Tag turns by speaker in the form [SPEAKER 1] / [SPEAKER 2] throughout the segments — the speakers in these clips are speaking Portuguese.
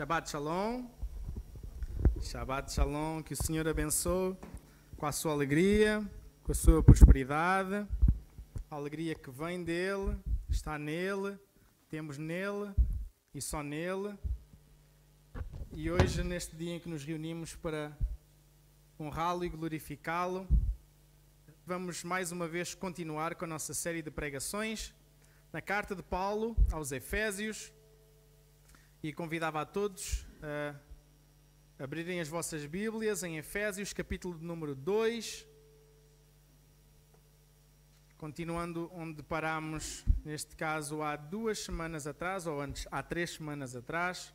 [SPEAKER 1] Shabbat Shalom. Shabbat Shalom. Que o Senhor abençoe com a sua alegria, com a sua prosperidade. A alegria que vem dele, está nele, temos nele e só nele. E hoje, neste dia em que nos reunimos para honrá-lo e glorificá-lo, vamos mais uma vez continuar com a nossa série de pregações na carta de Paulo aos Efésios e convidava a todos a abrirem as vossas Bíblias em Efésios, capítulo número 2. Continuando onde parámos, neste caso, há duas semanas atrás, ou antes, há três semanas atrás.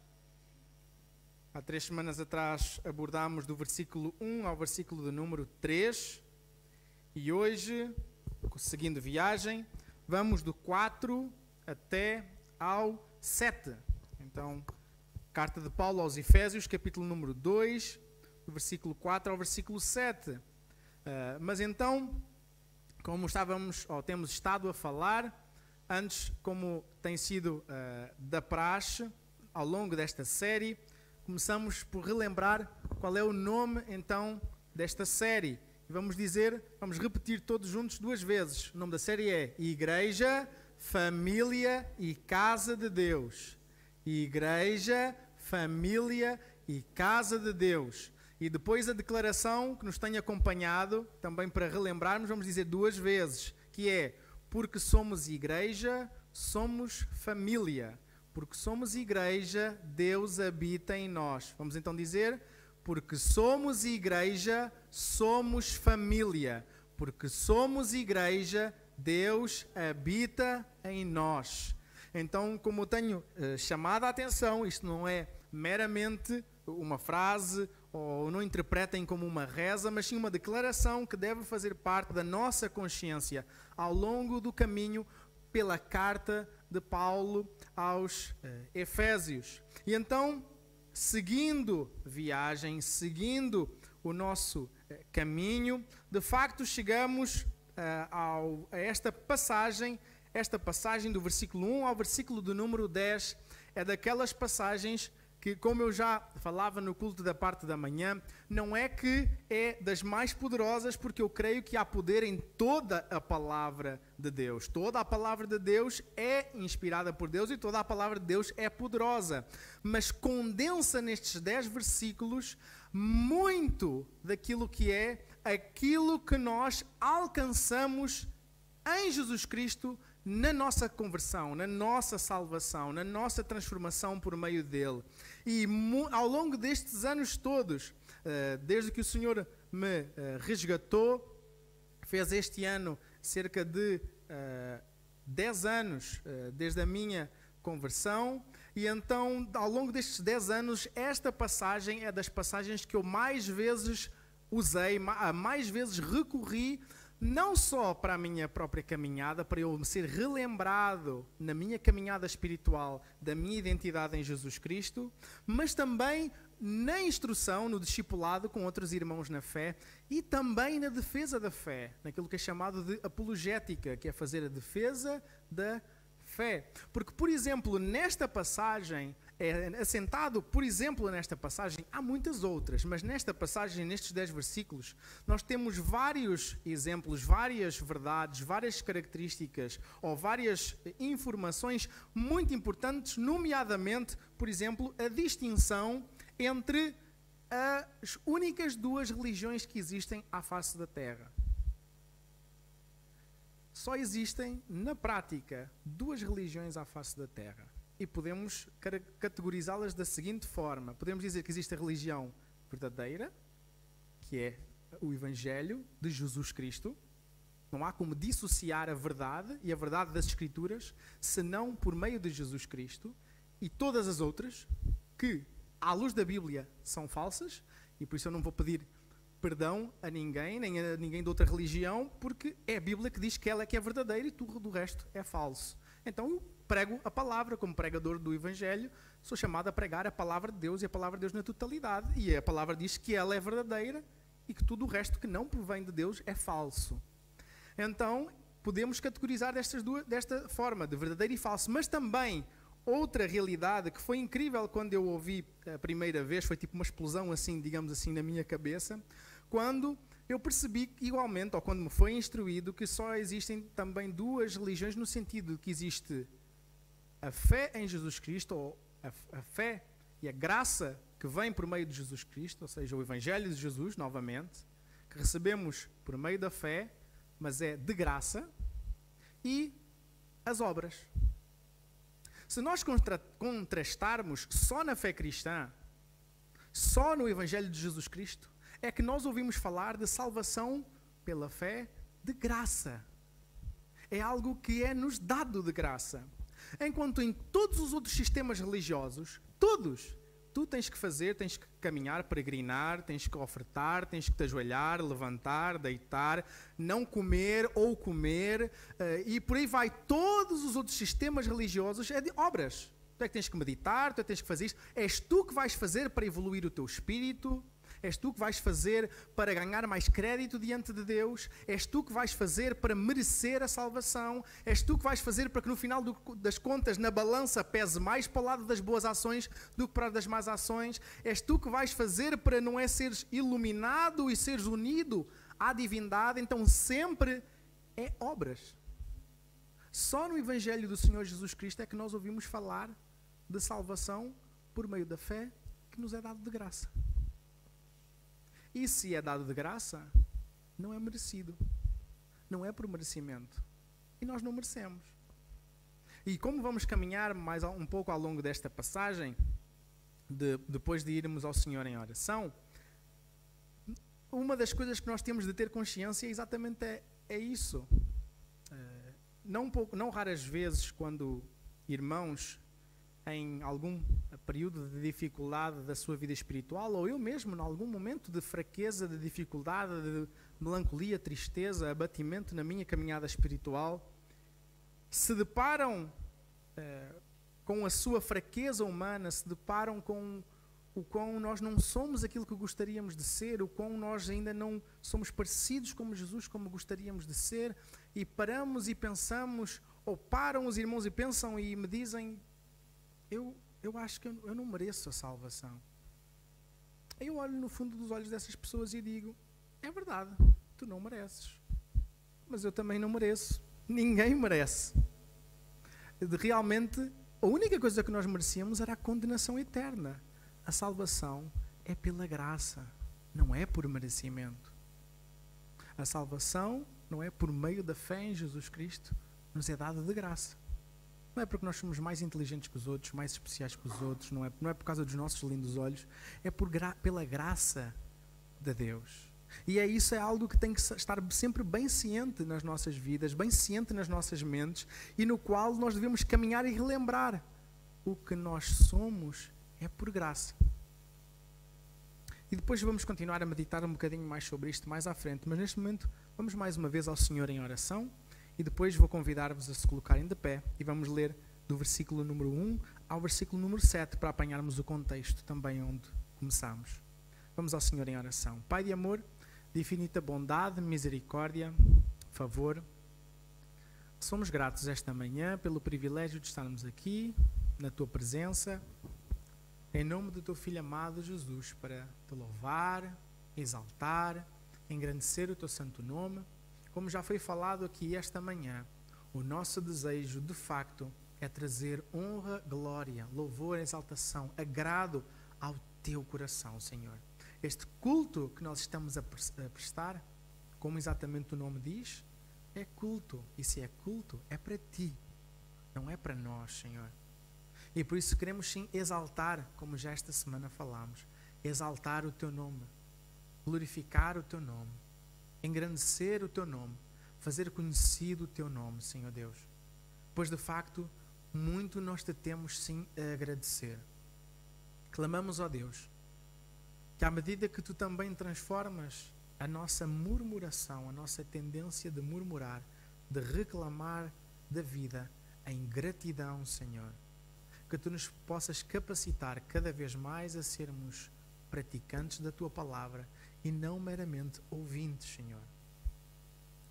[SPEAKER 1] Há três semanas atrás abordámos do versículo 1 ao versículo do número 3. E hoje, seguindo viagem, vamos do 4 até ao 7. Então, carta de Paulo aos Efésios, capítulo número 2, do versículo 4 ao versículo 7. Uh, mas então, como estávamos, ou temos estado a falar, antes, como tem sido uh, da praxe, ao longo desta série, começamos por relembrar qual é o nome então desta série. Vamos dizer, vamos repetir todos juntos duas vezes. O nome da série é Igreja, Família e Casa de Deus igreja, família e casa de Deus. E depois a declaração que nos tem acompanhado, também para relembrarmos, vamos dizer duas vezes, que é porque somos igreja, somos família. Porque somos igreja, Deus habita em nós. Vamos então dizer, porque somos igreja, somos família. Porque somos igreja, Deus habita em nós. Então, como tenho uh, chamado a atenção, isto não é meramente uma frase ou não interpretem como uma reza, mas sim uma declaração que deve fazer parte da nossa consciência ao longo do caminho pela carta de Paulo aos uh, Efésios. E então, seguindo viagem, seguindo o nosso uh, caminho, de facto chegamos ao, a esta passagem esta passagem do versículo 1 ao versículo do número 10 é daquelas passagens que, como eu já falava no culto da parte da manhã, não é que é das mais poderosas, porque eu creio que há poder em toda a palavra de Deus. Toda a palavra de Deus é inspirada por Deus e toda a palavra de Deus é poderosa. Mas condensa nestes 10 versículos muito daquilo que é aquilo que nós alcançamos em Jesus Cristo na nossa conversão, na nossa salvação, na nossa transformação por meio dele. E ao longo destes anos todos, eh, desde que o Senhor me eh, resgatou, fez este ano cerca de 10 eh, anos desde a minha conversão, e então, ao longo destes 10 anos, esta passagem é das passagens que eu mais vezes usei, mais vezes recorri não só para a minha própria caminhada, para eu me ser relembrado na minha caminhada espiritual da minha identidade em Jesus Cristo, mas também na instrução, no discipulado com outros irmãos na fé e também na defesa da fé, naquilo que é chamado de apologética, que é fazer a defesa da fé. Porque, por exemplo, nesta passagem, é assentado, por exemplo, nesta passagem, há muitas outras, mas nesta passagem, nestes 10 versículos, nós temos vários exemplos, várias verdades, várias características ou várias informações muito importantes, nomeadamente, por exemplo, a distinção entre as únicas duas religiões que existem à face da Terra. Só existem, na prática, duas religiões à face da Terra e podemos categorizá-las da seguinte forma: podemos dizer que existe a religião verdadeira, que é o Evangelho de Jesus Cristo. Não há como dissociar a verdade e a verdade das Escrituras senão por meio de Jesus Cristo e todas as outras que, à luz da Bíblia, são falsas e por isso eu não vou pedir perdão a ninguém, nem a ninguém de outra religião, porque é a Bíblia que diz que ela é que é verdadeira e tudo o resto é falso. Então prego a palavra, como pregador do Evangelho, sou chamado a pregar a palavra de Deus e a palavra de Deus na totalidade. E a palavra diz que ela é verdadeira e que tudo o resto que não provém de Deus é falso. Então, podemos categorizar destas duas, desta forma, de verdadeiro e falso. Mas também outra realidade que foi incrível quando eu ouvi a primeira vez, foi tipo uma explosão assim, digamos assim, na minha cabeça, quando eu percebi igualmente, ou quando me foi instruído, que só existem também duas religiões no sentido de que existe a fé em Jesus Cristo, ou a, a fé e a graça que vem por meio de Jesus Cristo, ou seja, o Evangelho de Jesus, novamente, que recebemos por meio da fé, mas é de graça, e as obras. Se nós contra contrastarmos só na fé cristã, só no Evangelho de Jesus Cristo, é que nós ouvimos falar de salvação pela fé de graça. É algo que é nos dado de graça. Enquanto em todos os outros sistemas religiosos, todos, tu tens que fazer, tens que caminhar, peregrinar, tens que ofertar, tens que te ajoelhar, levantar, deitar, não comer ou comer, uh, e por aí vai. Todos os outros sistemas religiosos é de obras. Tu é que tens que meditar, tu é que tens que fazer isto. És tu que vais fazer para evoluir o teu espírito, És tu que vais fazer para ganhar mais crédito diante de Deus? És tu que vais fazer para merecer a salvação? És tu que vais fazer para que no final do, das contas, na balança, pese mais para o lado das boas ações do que para das más ações? És tu que vais fazer para não é seres iluminado e seres unido à divindade? Então sempre é obras. Só no Evangelho do Senhor Jesus Cristo é que nós ouvimos falar de salvação por meio da fé que nos é dado de graça. E se é dado de graça, não é merecido. Não é por merecimento. E nós não merecemos. E como vamos caminhar mais um pouco ao longo desta passagem, de, depois de irmos ao Senhor em oração, uma das coisas que nós temos de ter consciência é exatamente é, é isso. Uh, não, pouco, não raras vezes, quando irmãos em algum período de dificuldade da sua vida espiritual, ou eu mesmo, em algum momento de fraqueza, de dificuldade, de melancolia, tristeza, abatimento na minha caminhada espiritual, se deparam eh, com a sua fraqueza humana, se deparam com o quão nós não somos aquilo que gostaríamos de ser, o quão nós ainda não somos parecidos como Jesus, como gostaríamos de ser, e paramos e pensamos, ou param os irmãos e pensam e me dizem: eu, eu acho que eu, eu não mereço a salvação. Eu olho no fundo dos olhos dessas pessoas e digo: é verdade, tu não mereces. Mas eu também não mereço. Ninguém merece. Realmente, a única coisa que nós merecíamos era a condenação eterna. A salvação é pela graça, não é por merecimento. A salvação não é por meio da fé em Jesus Cristo, nos é dada de graça. Não é porque nós somos mais inteligentes que os outros, mais especiais que os outros, não é, não é por causa dos nossos lindos olhos, é por gra pela graça de Deus. E é isso, é algo que tem que estar sempre bem ciente nas nossas vidas, bem ciente nas nossas mentes, e no qual nós devemos caminhar e relembrar. O que nós somos é por graça. E depois vamos continuar a meditar um bocadinho mais sobre isto mais à frente, mas neste momento vamos mais uma vez ao Senhor em oração. E depois vou convidar-vos a se colocarem de pé e vamos ler do versículo número 1 ao versículo número 7 para apanharmos o contexto também onde começamos. Vamos ao Senhor em oração. Pai de amor, de infinita bondade, misericórdia, favor, somos gratos esta manhã pelo privilégio de estarmos aqui na tua presença, em nome do teu filho amado Jesus, para te louvar, exaltar, engrandecer o teu santo nome como já foi falado aqui esta manhã, o nosso desejo de facto é trazer honra, glória, louvor, exaltação, agrado ao teu coração, Senhor. Este culto que nós estamos a prestar, como exatamente o nome diz, é culto. E se é culto, é para ti, não é para nós, Senhor. E por isso queremos sim exaltar, como já esta semana falamos, exaltar o teu nome, glorificar o teu nome engrandecer o teu nome, fazer conhecido o teu nome, Senhor Deus. Pois de facto, muito nós te temos sim a agradecer. Clamamos, ó Deus, que à medida que tu também transformas a nossa murmuração, a nossa tendência de murmurar, de reclamar da vida, em gratidão, Senhor, que tu nos possas capacitar cada vez mais a sermos praticantes da tua palavra e não meramente ouvintes, Senhor.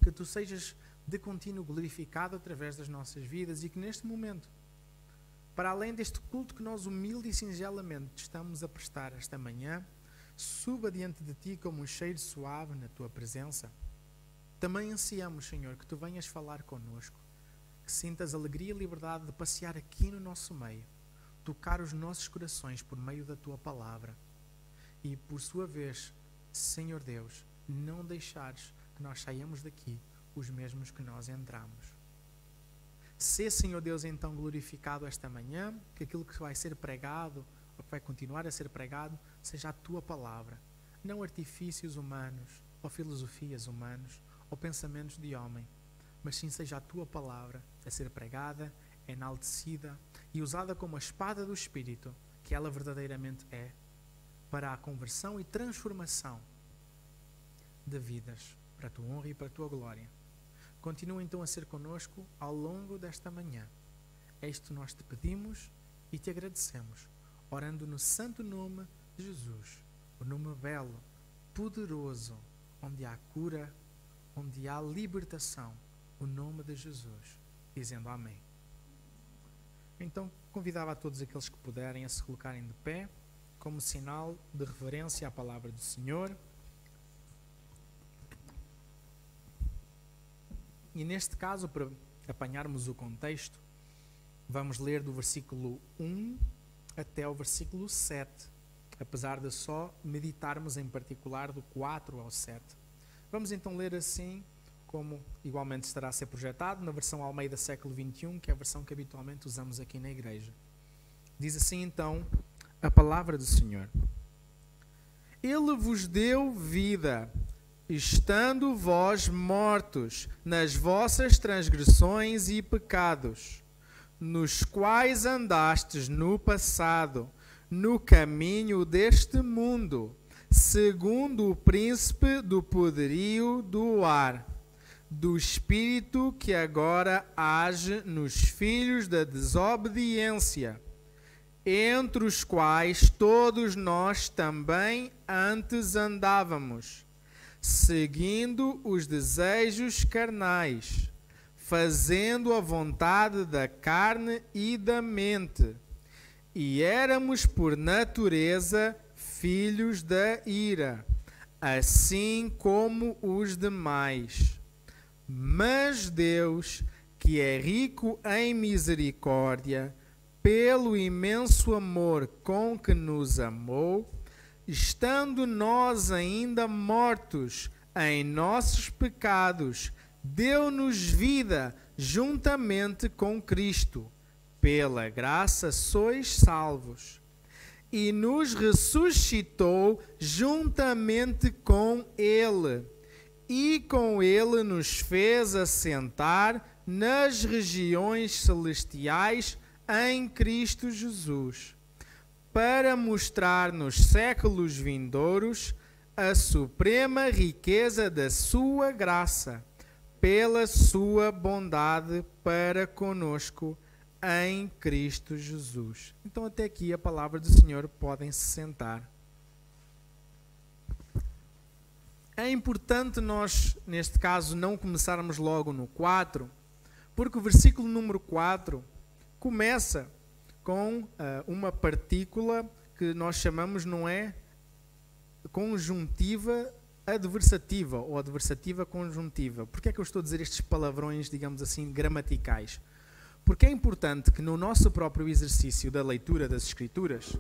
[SPEAKER 1] Que tu sejas de contínuo glorificado através das nossas vidas e que neste momento para além deste culto que nós humilde e singelamente estamos a prestar esta manhã, suba diante de ti como um cheiro suave na tua presença. Também ansiamos, Senhor, que tu venhas falar conosco, que sintas alegria e liberdade de passear aqui no nosso meio, tocar os nossos corações por meio da tua palavra e, por sua vez, Senhor Deus, não deixares que nós saiamos daqui os mesmos que nós entramos. Se, Senhor Deus, então glorificado esta manhã, que aquilo que vai ser pregado, ou que vai continuar a ser pregado, seja a tua palavra, não artifícios humanos, ou filosofias humanos, ou pensamentos de homem, mas sim seja a tua palavra a ser pregada, enaltecida e usada como a espada do Espírito, que ela verdadeiramente é, para a conversão e transformação de vidas, para a tua honra e para a tua glória. Continua então a ser conosco ao longo desta manhã. É isto nós te pedimos e te agradecemos, orando no santo nome de Jesus, o nome belo, poderoso, onde há cura, onde há libertação, o nome de Jesus, dizendo Amém. Então convidava a todos aqueles que puderem a se colocarem de pé, como sinal de reverência à palavra do Senhor. E neste caso, para apanharmos o contexto, vamos ler do versículo 1 até o versículo 7, apesar de só meditarmos em particular do 4 ao 7. Vamos então ler assim, como igualmente estará a ser projetado na versão Almeida século 21, que é a versão que habitualmente usamos aqui na igreja. Diz assim então a palavra do Senhor: Ele vos deu vida estando vós mortos nas vossas transgressões e pecados, nos quais andastes no passado, no caminho deste mundo, segundo o príncipe do poderio do ar, do espírito que agora age nos filhos da desobediência, entre os quais todos nós também antes andávamos seguindo os desejos carnais, fazendo a vontade da carne e da mente. E éramos por natureza filhos da ira, assim como os demais. Mas Deus, que é rico em misericórdia, pelo imenso amor com que nos amou, estando nós ainda mortos em nossos pecados, deu-nos vida juntamente com Cristo. Pela graça sois salvos. E nos ressuscitou juntamente com Ele. E com Ele nos fez assentar nas regiões celestiais em Cristo Jesus para mostrar nos séculos vindouros a suprema riqueza da sua graça, pela sua bondade para conosco em Cristo Jesus. Então, até aqui a palavra do Senhor, podem se sentar. É importante nós, neste caso, não começarmos logo no 4, porque o versículo número 4 começa com uh, uma partícula que nós chamamos, não é? Conjuntiva adversativa ou adversativa conjuntiva. Por que é que eu estou a dizer estes palavrões, digamos assim, gramaticais? Porque é importante que no nosso próprio exercício da leitura das Escrituras,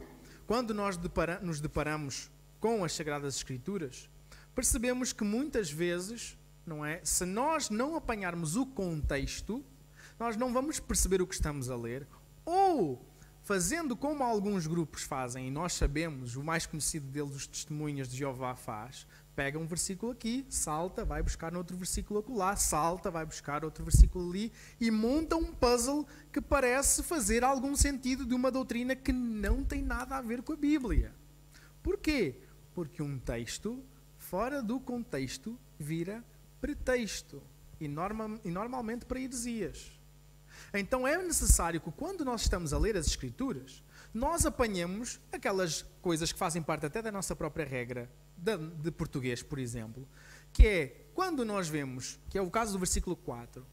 [SPEAKER 1] quando nós depara nos deparamos com as Sagradas Escrituras, percebemos que muitas vezes, não é? Se nós não apanharmos o contexto, nós não vamos perceber o que estamos a ler, ou fazendo como alguns grupos fazem, e nós sabemos, o mais conhecido deles, os testemunhas de Jeová faz, pega um versículo aqui, salta, vai buscar outro versículo lá, salta, vai buscar outro versículo ali, e monta um puzzle que parece fazer algum sentido de uma doutrina que não tem nada a ver com a Bíblia. Porquê? Porque um texto, fora do contexto, vira pretexto, e, norma, e normalmente para heresias. Então é necessário que quando nós estamos a ler as Escrituras, nós apanhemos aquelas coisas que fazem parte até da nossa própria regra de, português, por exemplo, que é quando nós vemos, que é o caso do versículo 4,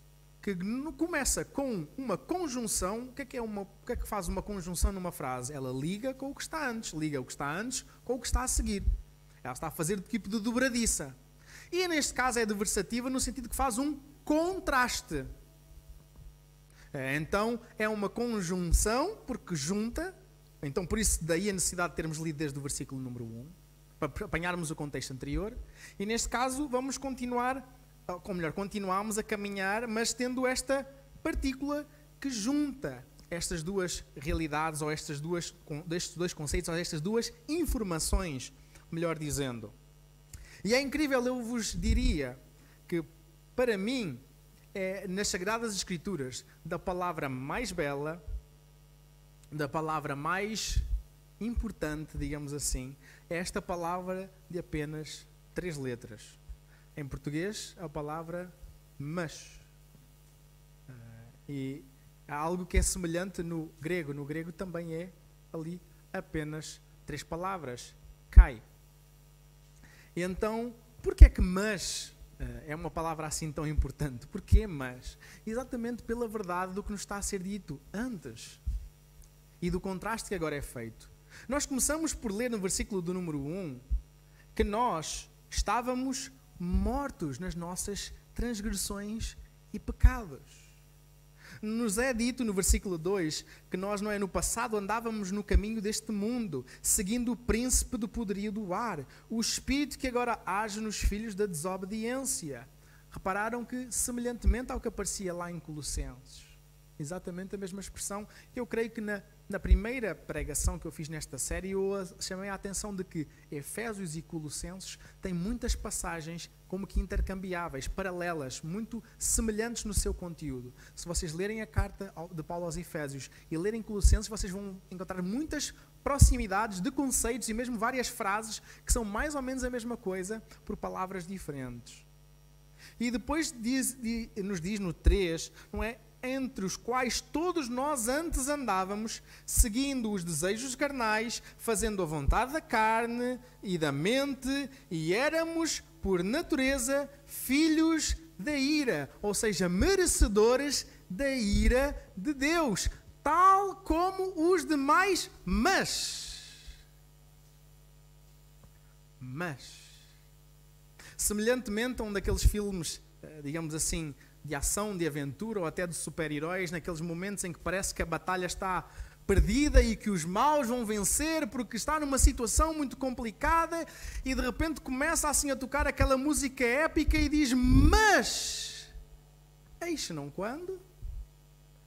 [SPEAKER 1] que começa com uma conjunção. O que é que, é uma, o que é que faz uma conjunção numa frase? Ela liga com o que está antes, liga o que está antes com o que está a seguir. Ela está a fazer de tipo de dobradiça. E neste caso é adversativa no sentido que faz um contraste. É, então é uma conjunção porque junta. Então por isso daí a necessidade de termos lido desde o versículo número 1, para apanharmos o contexto anterior. E neste caso vamos continuar ou melhor, continuamos a caminhar, mas tendo esta partícula que junta estas duas realidades, ou estas duas, estes dois conceitos, ou estas duas informações, melhor dizendo. E é incrível, eu vos diria que, para mim, é nas Sagradas Escrituras, da palavra mais bela, da palavra mais importante, digamos assim, é esta palavra de apenas três letras. Em português, a palavra mas. Uh, e há algo que é semelhante no grego. No grego também é ali apenas três palavras. Cai. E então, por que é que mas é uma palavra assim tão importante? Porquê mas? Exatamente pela verdade do que nos está a ser dito antes. E do contraste que agora é feito. Nós começamos por ler no versículo do número 1 que nós estávamos mortos nas nossas transgressões e pecados. Nos é dito no versículo 2 que nós não é no passado andávamos no caminho deste mundo, seguindo o príncipe do poderio do ar, o espírito que agora age nos filhos da desobediência. Repararam que, semelhantemente ao que aparecia lá em Colossenses, exatamente a mesma expressão, eu creio que na na primeira pregação que eu fiz nesta série, eu chamei a atenção de que Efésios e Colossenses têm muitas passagens como que intercambiáveis, paralelas, muito semelhantes no seu conteúdo. Se vocês lerem a carta de Paulo aos Efésios e lerem Colossenses, vocês vão encontrar muitas proximidades de conceitos e mesmo várias frases que são mais ou menos a mesma coisa por palavras diferentes. E depois diz, nos diz no 3, não é? Entre os quais todos nós antes andávamos, seguindo os desejos carnais, fazendo a vontade da carne e da mente, e éramos, por natureza, filhos da ira, ou seja, merecedores da ira de Deus, tal como os demais, mas. Mas. Semelhantemente a um daqueles filmes, eh, digamos assim, de ação, de aventura ou até de super-heróis, naqueles momentos em que parece que a batalha está perdida e que os maus vão vencer porque está numa situação muito complicada e de repente começa assim a tocar aquela música épica e diz: Mas, eis não quando?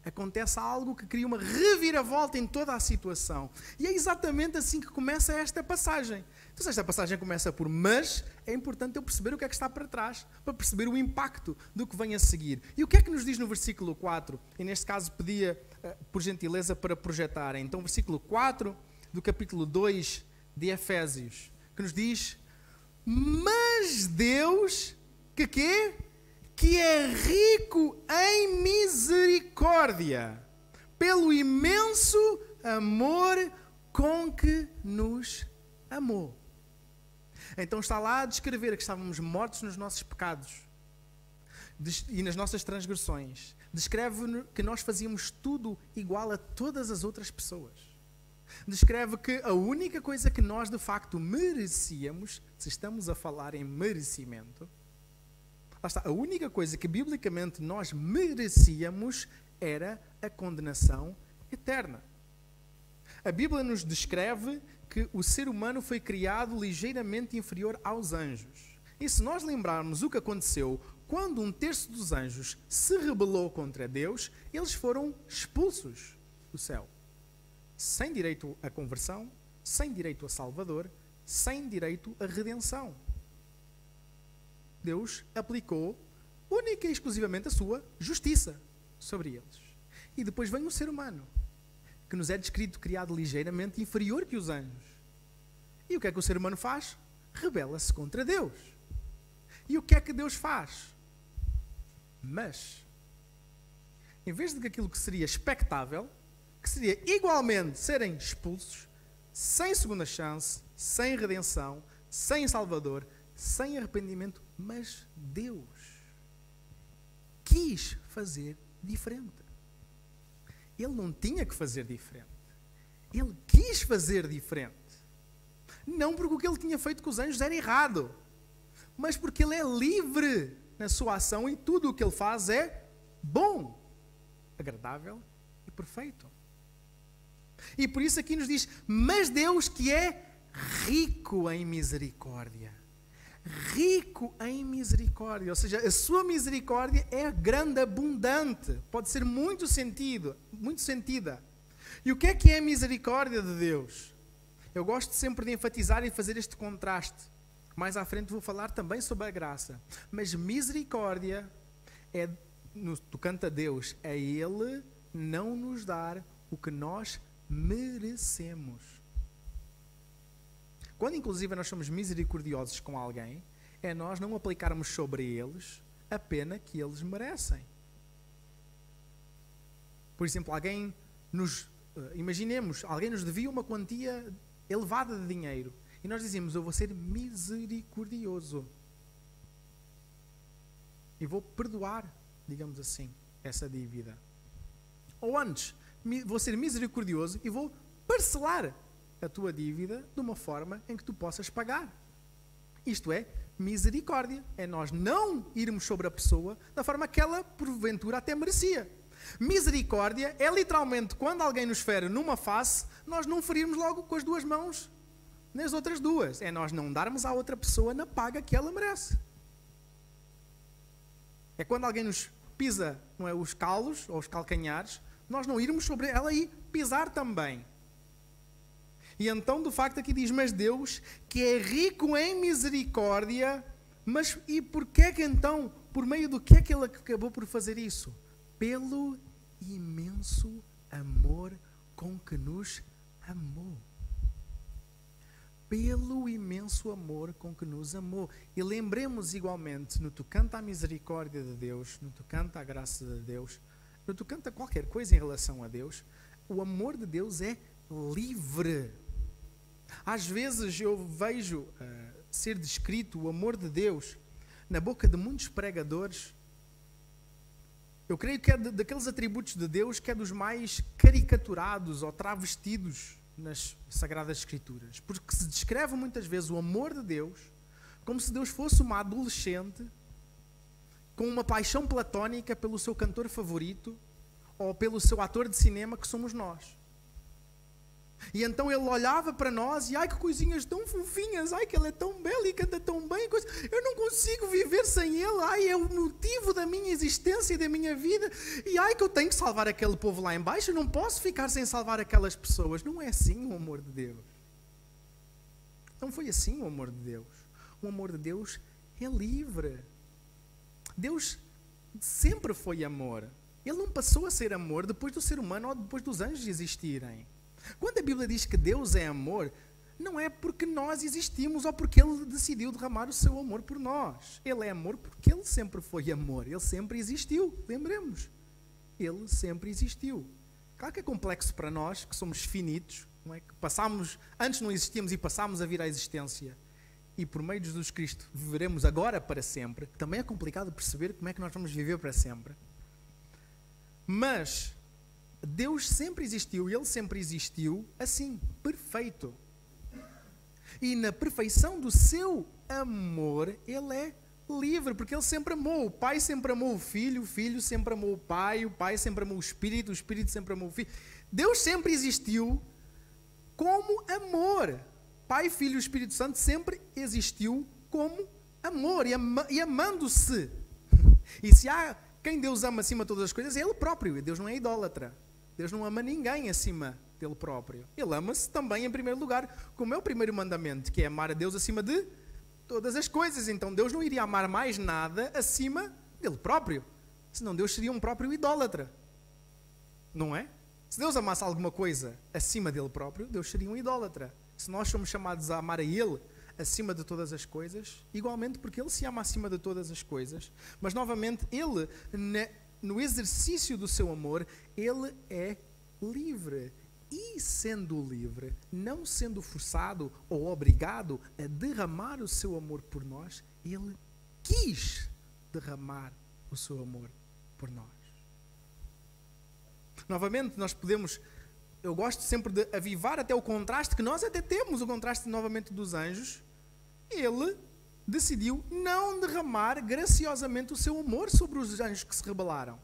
[SPEAKER 1] Acontece algo que cria uma reviravolta em toda a situação. E é exatamente assim que começa esta passagem. Então, esta passagem começa por mas, é importante eu perceber o que é que está para trás, para perceber o impacto do que vem a seguir. E o que é que nos diz no versículo 4? E neste caso pedia, eh, por gentileza, para projetarem. Então, versículo 4 do capítulo 2 de Efésios, que nos diz: Mas Deus, que quê? Que é rico em misericórdia, pelo imenso amor com que nos amou. Então está lá a descrever que estávamos mortos nos nossos pecados e nas nossas transgressões. Descreve que nós fazíamos tudo igual a todas as outras pessoas. Descreve que a única coisa que nós de facto merecíamos, se estamos a falar em merecimento, está, a única coisa que biblicamente nós merecíamos era a condenação eterna. A Bíblia nos descreve que o ser humano foi criado ligeiramente inferior aos anjos. E se nós lembrarmos o que aconteceu quando um terço dos anjos se rebelou contra Deus, eles foram expulsos do céu. Sem direito à conversão, sem direito a Salvador, sem direito à redenção. Deus aplicou única e exclusivamente a sua justiça sobre eles. E depois vem o ser humano que nos é descrito criado ligeiramente inferior que os anjos. E o que é que o ser humano faz? Rebela-se contra Deus. E o que é que Deus faz? Mas, em vez de aquilo que seria expectável, que seria igualmente serem expulsos, sem segunda chance, sem redenção, sem Salvador, sem arrependimento, mas Deus, quis fazer diferente. Ele não tinha que fazer diferente. Ele quis fazer diferente. Não porque o que ele tinha feito com os anjos era errado, mas porque ele é livre na sua ação e tudo o que ele faz é bom, agradável e perfeito. E por isso aqui nos diz: Mas Deus que é rico em misericórdia. Rico em misericórdia, ou seja, a sua misericórdia é grande, abundante, pode ser muito sentido, muito sentida. E o que é que é a misericórdia de Deus? Eu gosto sempre de enfatizar e fazer este contraste. Mais à frente vou falar também sobre a graça. Mas misericórdia é, no tocante a Deus, é Ele não nos dar o que nós merecemos. Quando, inclusive, nós somos misericordiosos com alguém, é nós não aplicarmos sobre eles a pena que eles merecem. Por exemplo, alguém nos. Uh, imaginemos, alguém nos devia uma quantia elevada de dinheiro. E nós dizemos: Eu vou ser misericordioso. E vou perdoar, digamos assim, essa dívida. Ou antes, vou ser misericordioso e vou parcelar a tua dívida de uma forma em que tu possas pagar. Isto é misericórdia. É nós não irmos sobre a pessoa da forma que ela, porventura, até merecia. Misericórdia é literalmente quando alguém nos fere numa face, nós não ferirmos logo com as duas mãos nas outras duas. É nós não darmos à outra pessoa na paga que ela merece. É quando alguém nos pisa não é, os calos ou os calcanhares, nós não irmos sobre ela e pisar também. E então, de facto, aqui diz: Mas Deus, que é rico em misericórdia, mas e porquê é que então, por meio do que é que ele acabou por fazer isso? Pelo imenso amor com que nos amou. Pelo imenso amor com que nos amou. E lembremos igualmente, no tocante à misericórdia de Deus, no tocante à graça de Deus, no tocante a qualquer coisa em relação a Deus, o amor de Deus é livre. Às vezes eu vejo uh, ser descrito o amor de Deus na boca de muitos pregadores. Eu creio que é de, daqueles atributos de Deus que é dos mais caricaturados ou travestidos nas Sagradas Escrituras. Porque se descreve muitas vezes o amor de Deus como se Deus fosse uma adolescente com uma paixão platónica pelo seu cantor favorito ou pelo seu ator de cinema que somos nós. E então ele olhava para nós e ai que coisinhas tão fofinhas, ai que ele é tão belo e canta tão bem, coisa. eu não consigo viver sem ele, ai é o motivo da minha existência e da minha vida, e ai que eu tenho que salvar aquele povo lá embaixo, eu não posso ficar sem salvar aquelas pessoas. Não é assim o amor de Deus. Não foi assim o amor de Deus. O amor de Deus é livre. Deus sempre foi amor. Ele não passou a ser amor depois do ser humano ou depois dos anjos existirem. Quando a Bíblia diz que Deus é amor, não é porque nós existimos ou porque Ele decidiu derramar o seu amor por nós. Ele é amor porque Ele sempre foi amor. Ele sempre existiu. Lembremos. Ele sempre existiu. Claro que é complexo para nós, que somos finitos, não é? que passamos, antes não existíamos e passámos a vir à existência e por meio de Jesus Cristo viveremos agora para sempre, também é complicado perceber como é que nós vamos viver para sempre. Mas Deus sempre existiu e Ele sempre existiu assim, perfeito. E na perfeição do seu amor, Ele é livre, porque Ele sempre amou. O Pai sempre amou o Filho, o Filho sempre amou o Pai, o Pai sempre amou o Espírito, o Espírito sempre amou o Filho. Deus sempre existiu como amor. Pai, Filho e Espírito Santo sempre existiu como amor e, ama, e amando-se. E se há quem Deus ama acima de todas as coisas, é Ele próprio. Deus não é idólatra. Deus não ama ninguém acima dele próprio. Ele ama-se também em primeiro lugar, como é o primeiro mandamento, que é amar a Deus acima de todas as coisas. Então Deus não iria amar mais nada acima dele próprio. Senão Deus seria um próprio idólatra. Não é? Se Deus amasse alguma coisa acima dele próprio, Deus seria um idólatra se nós somos chamados a amar a Ele acima de todas as coisas, igualmente porque Ele se ama acima de todas as coisas, mas novamente Ele, no exercício do seu amor, Ele é livre. E sendo livre, não sendo forçado ou obrigado a derramar o seu amor por nós, Ele quis derramar o seu amor por nós. Novamente, nós podemos. Eu gosto sempre de avivar até o contraste, que nós até temos o contraste novamente dos anjos. Ele decidiu não derramar graciosamente o seu amor sobre os anjos que se rebelaram.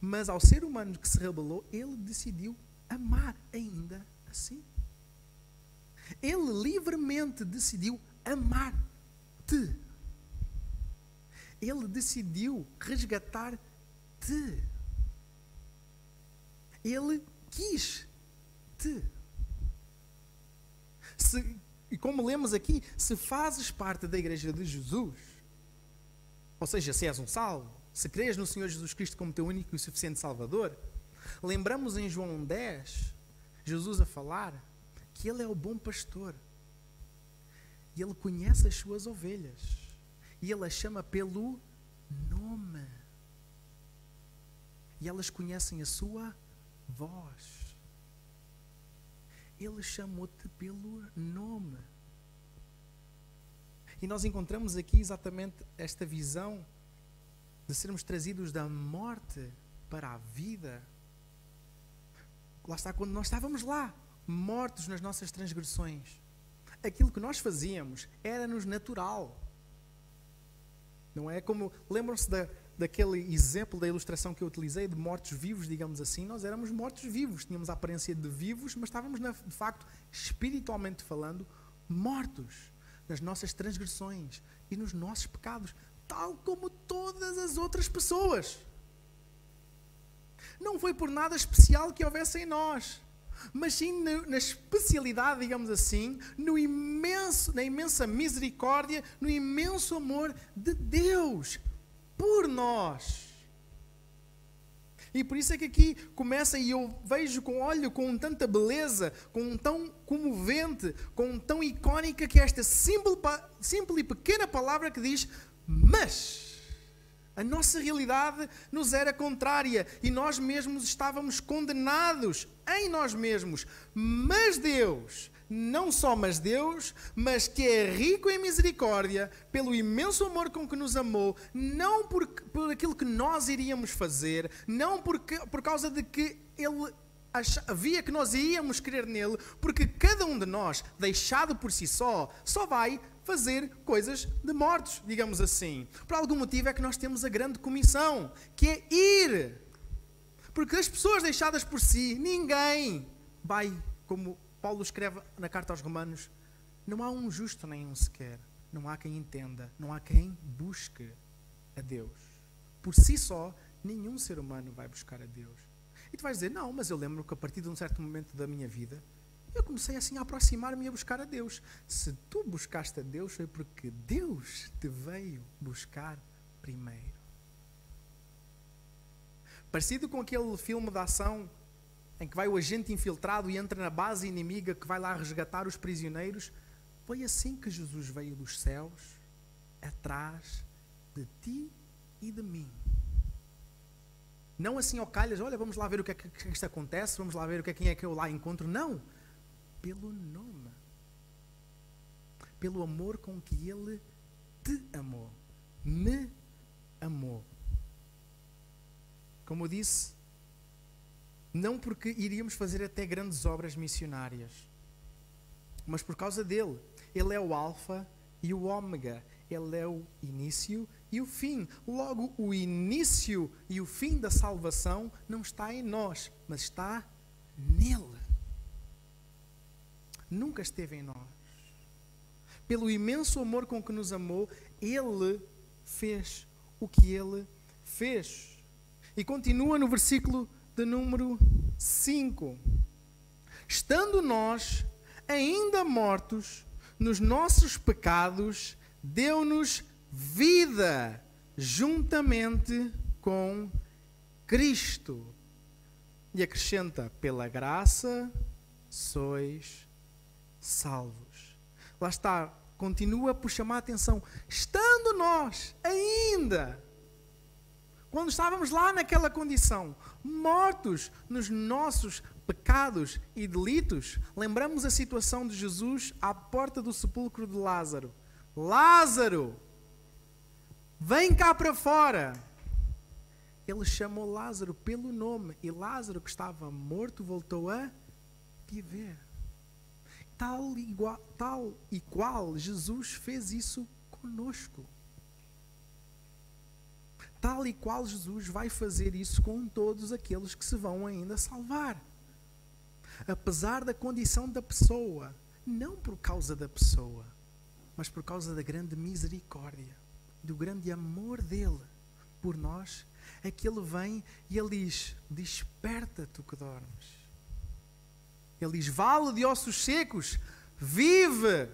[SPEAKER 1] Mas ao ser humano que se rebelou, ele decidiu amar ainda assim. Ele livremente decidiu amar-te. Ele decidiu resgatar-te. Ele quis-te. E como lemos aqui, se fazes parte da igreja de Jesus, ou seja, se és um salvo, se crês no Senhor Jesus Cristo como teu único e suficiente Salvador, lembramos em João 10, Jesus a falar que Ele é o bom pastor. E Ele conhece as suas ovelhas. E Ele as chama pelo nome. E elas conhecem a sua voz. Ele chamou-te pelo nome. E nós encontramos aqui exatamente esta visão de sermos trazidos da morte para a vida. Lá está, quando nós estávamos lá, mortos nas nossas transgressões, aquilo que nós fazíamos era-nos natural. Não é como. Lembram-se da, daquele exemplo da ilustração que eu utilizei de mortos-vivos, digamos assim? Nós éramos mortos-vivos, tínhamos a aparência de vivos, mas estávamos, de facto, espiritualmente falando, mortos nas nossas transgressões e nos nossos pecados, tal como todas as outras pessoas. Não foi por nada especial que houvesse em nós mas sim na, especialidade, digamos assim, no imenso, na imensa misericórdia, no imenso amor de Deus por nós. E por isso é que aqui começa e eu vejo com olho com tanta beleza, com tão comovente, com tão icónica que é esta simples, simples e pequena palavra que diz: Mas. A nossa realidade nos era contrária e nós mesmos estávamos condenados em nós mesmos. Mas Deus, não só mas Deus, mas que é rico em misericórdia, pelo imenso amor com que nos amou, não por, por aquilo que nós iríamos fazer, não porque, por causa de que Ele havia que nós iríamos crer nele, porque cada um de nós, deixado por si só, só vai fazer coisas de mortos, digamos assim. Por algum motivo é que nós temos a grande comissão, que é ir. Porque as pessoas deixadas por si, ninguém vai, como Paulo escreve na carta aos Romanos, não há um justo nem um sequer. Não há quem entenda, não há quem busque a Deus. Por si só, nenhum ser humano vai buscar a Deus. E tu vais dizer, não, mas eu lembro que a partir de um certo momento da minha vida, eu comecei assim a aproximar-me e a buscar a Deus. Se tu buscaste a Deus, foi porque Deus te veio buscar primeiro. Parecido com aquele filme de ação em que vai o agente infiltrado e entra na base inimiga que vai lá resgatar os prisioneiros, foi assim que Jesus veio dos céus atrás de ti e de mim. Não assim ao calhas, olha, vamos lá ver o que é que, isto acontece, vamos lá ver o que é, quem é que eu lá encontro. Não pelo nome, pelo amor com que Ele te amou, me amou. Como eu disse, não porque iríamos fazer até grandes obras missionárias, mas por causa dele. Ele é o Alfa e o Ômega. Ele é o início e o fim. Logo, o início e o fim da salvação não está em nós, mas está nele nunca esteve em nós. Pelo imenso amor com que nos amou, Ele fez o que Ele fez. E continua no versículo de número 5. Estando nós ainda mortos nos nossos pecados, deu-nos vida juntamente com Cristo. E acrescenta: pela graça sois salvos. Lá está, continua por chamar a atenção. Estando nós ainda, quando estávamos lá naquela condição, mortos nos nossos pecados e delitos, lembramos a situação de Jesus à porta do sepulcro de Lázaro. Lázaro, vem cá para fora. ele chamou Lázaro pelo nome e Lázaro, que estava morto, voltou a viver. Tal, igual, tal e qual Jesus fez isso conosco. Tal e qual Jesus vai fazer isso com todos aqueles que se vão ainda salvar. Apesar da condição da pessoa, não por causa da pessoa, mas por causa da grande misericórdia, do grande amor dele por nós, é que ele vem e ele diz: Desperta, tu que dormes. Ele diz: Vale de ossos secos, vive.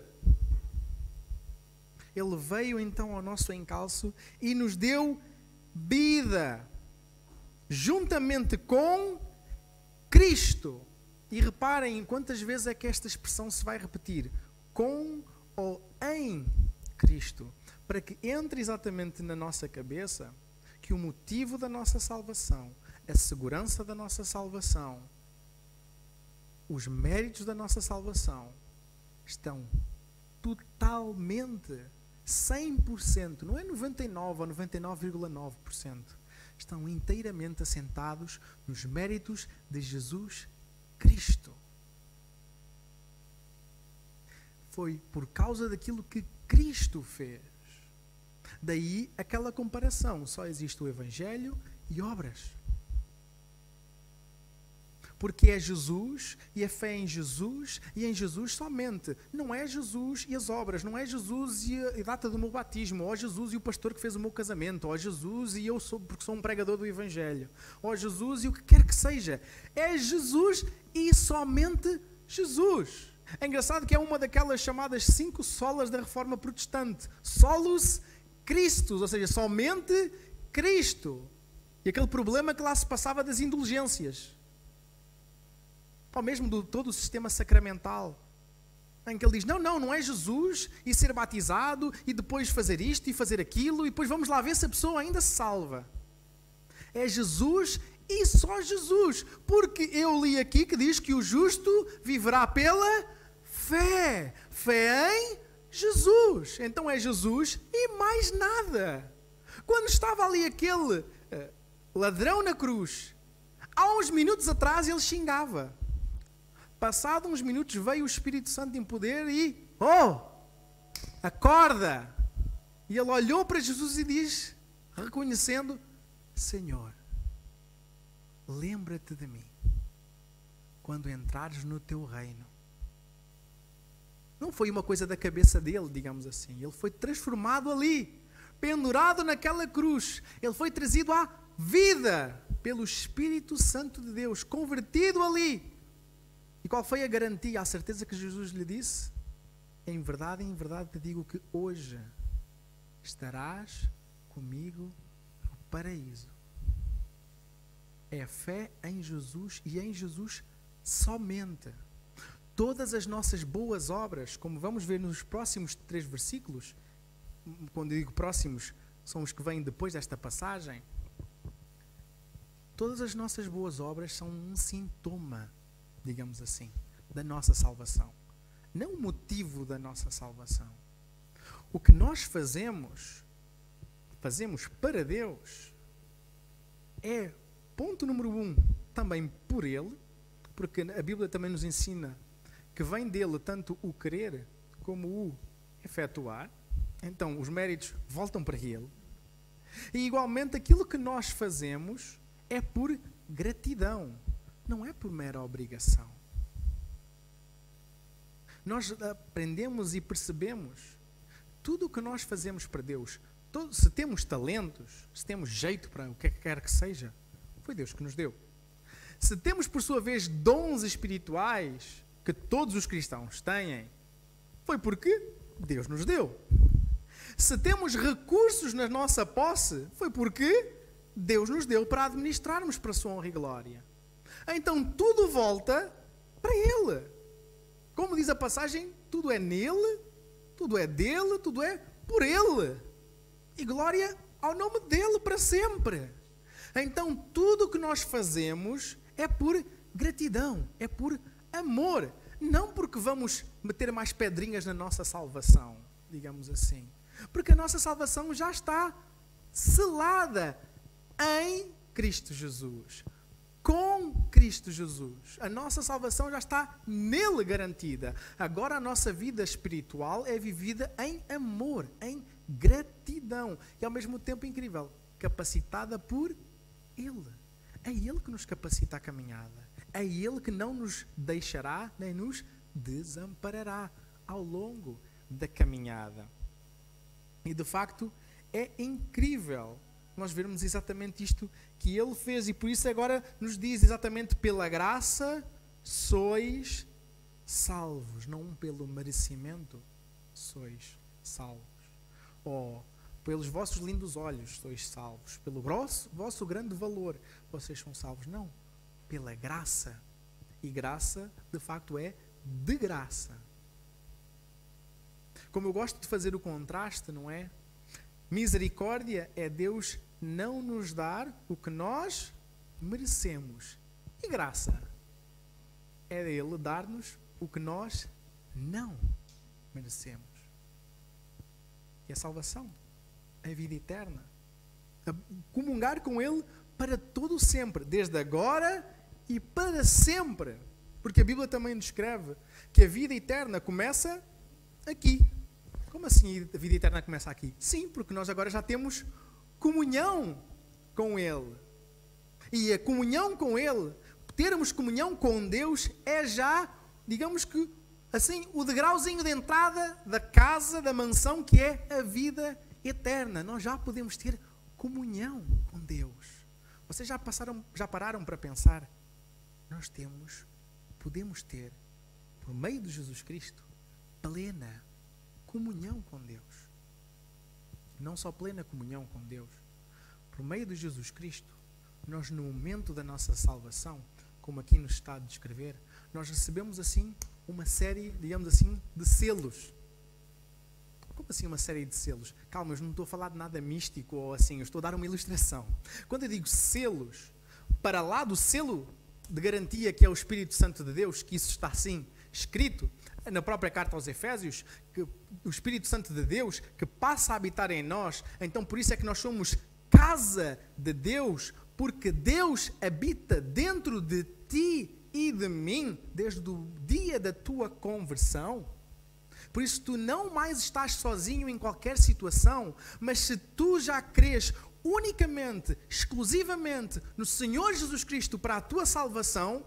[SPEAKER 1] Ele veio então ao nosso encalço e nos deu vida, juntamente com Cristo. E reparem quantas vezes é que esta expressão se vai repetir: com ou em Cristo, para que entre exatamente na nossa cabeça que o motivo da nossa salvação, a segurança da nossa salvação, os méritos da nossa salvação estão totalmente 100%, não é 99 ou 99,9%, estão inteiramente assentados nos méritos de Jesus Cristo. Foi por causa daquilo que Cristo fez. Daí aquela comparação: só existe o Evangelho e obras porque é Jesus e a fé em Jesus e em Jesus somente. Não é Jesus e as obras, não é Jesus e a data do meu batismo, ou Jesus e o pastor que fez o meu casamento, ou Jesus e eu sou porque sou um pregador do Evangelho, ou Jesus e o que quer que seja. É Jesus e somente Jesus. É engraçado que é uma daquelas chamadas cinco solas da reforma protestante. Solus Christus, ou seja, somente Cristo. E aquele problema que lá se passava das indulgências ou mesmo do todo o sistema sacramental, em que ele diz: não, não, não é Jesus e ser batizado e depois fazer isto e fazer aquilo e depois vamos lá ver se a pessoa ainda se salva. É Jesus e só Jesus, porque eu li aqui que diz que o justo viverá pela fé, fé em Jesus. Então é Jesus e mais nada. Quando estava ali aquele uh, ladrão na cruz, há uns minutos atrás ele xingava. Passado uns minutos veio o Espírito Santo em poder e, oh, acorda! E ele olhou para Jesus e diz, reconhecendo: Senhor, lembra-te de mim quando entrares no teu reino. Não foi uma coisa da cabeça dele, digamos assim. Ele foi transformado ali, pendurado naquela cruz. Ele foi trazido à vida pelo Espírito Santo de Deus, convertido ali. E qual foi a garantia, a certeza que Jesus lhe disse? Em verdade, em verdade te digo que hoje estarás comigo no paraíso. É a fé em Jesus e em Jesus somente. Todas as nossas boas obras, como vamos ver nos próximos três versículos, quando digo próximos, são os que vêm depois desta passagem. Todas as nossas boas obras são um sintoma digamos assim, da nossa salvação. Não o motivo da nossa salvação. O que nós fazemos, fazemos para Deus, é, ponto número um, também por Ele, porque a Bíblia também nos ensina que vem dele tanto o querer como o efetuar. Então, os méritos voltam para Ele. E igualmente, aquilo que nós fazemos é por gratidão não é por mera obrigação. Nós aprendemos e percebemos tudo o que nós fazemos para Deus, todo, se temos talentos, se temos jeito para o que quer que seja, foi Deus que nos deu. Se temos, por sua vez, dons espirituais que todos os cristãos têm, foi porque Deus nos deu. Se temos recursos na nossa posse, foi porque Deus nos deu para administrarmos para a sua honra e glória. Então tudo volta para Ele. Como diz a passagem, tudo é nele, tudo é dele, tudo é por Ele. E glória ao nome dele para sempre. Então tudo o que nós fazemos é por gratidão, é por amor. Não porque vamos meter mais pedrinhas na nossa salvação, digamos assim. Porque a nossa salvação já está selada em Cristo Jesus. Com Cristo Jesus. A nossa salvação já está nele garantida. Agora a nossa vida espiritual é vivida em amor, em gratidão e ao mesmo tempo incrível, capacitada por Ele. É Ele que nos capacita a caminhada. É Ele que não nos deixará nem nos desamparará ao longo da caminhada. E de facto é incrível nós vermos exatamente isto que ele fez e por isso agora nos diz exatamente pela graça sois salvos, não pelo merecimento sois salvos. Ou pelos vossos lindos olhos sois salvos, pelo vosso, vosso grande valor vocês são salvos. Não, pela graça. E graça, de facto, é de graça. Como eu gosto de fazer o contraste, não é? Misericórdia é Deus não nos dar o que nós merecemos. E graça é Ele dar-nos o que nós não merecemos. E a salvação, a vida eterna. A comungar com Ele para todo sempre, desde agora e para sempre. Porque a Bíblia também descreve que a vida eterna começa aqui. Como assim a vida eterna começa aqui? Sim, porque nós agora já temos comunhão com Ele. E a comunhão com Ele, termos comunhão com Deus, é já, digamos que, assim, o degrauzinho de entrada da casa, da mansão, que é a vida eterna. Nós já podemos ter comunhão com Deus. Vocês já passaram, já pararam para pensar? Nós temos, podemos ter, por meio de Jesus Cristo, plena comunhão com Deus não só plena comunhão com Deus, por meio de Jesus Cristo, nós no momento da nossa salvação, como aqui nos está a descrever, nós recebemos assim uma série, digamos assim, de selos. Como assim uma série de selos? Calma, eu não estou a falar de nada místico ou assim, eu estou a dar uma ilustração. Quando eu digo selos, para lá do selo de garantia que é o Espírito Santo de Deus, que isso está assim escrito, na própria carta aos Efésios, que o Espírito Santo de Deus que passa a habitar em nós. Então, por isso é que nós somos casa de Deus, porque Deus habita dentro de ti e de mim desde o dia da tua conversão. Por isso, tu não mais estás sozinho em qualquer situação, mas se tu já crês unicamente, exclusivamente no Senhor Jesus Cristo para a tua salvação,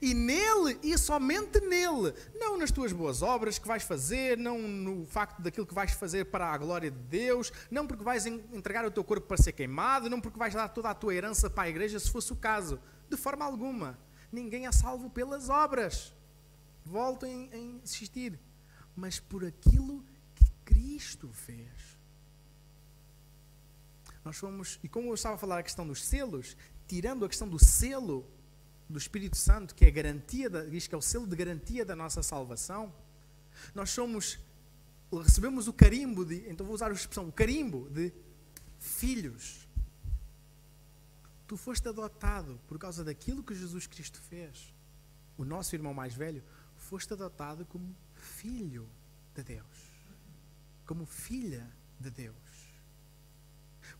[SPEAKER 1] e nele e somente nele, não nas tuas boas obras que vais fazer, não no facto daquilo que vais fazer para a glória de Deus, não porque vais entregar o teu corpo para ser queimado, não porque vais dar toda a tua herança para a igreja, se fosse o caso. De forma alguma. Ninguém é salvo pelas obras. Volto a insistir. Mas por aquilo que Cristo fez. Nós fomos, e como eu estava a falar a questão dos selos, tirando a questão do selo do Espírito Santo, que é garantia, da, diz que é o selo de garantia da nossa salvação, nós somos, recebemos o carimbo de, então vou usar a expressão, o carimbo de filhos. Tu foste adotado por causa daquilo que Jesus Cristo fez. O nosso irmão mais velho foste adotado como filho de Deus, como filha de Deus.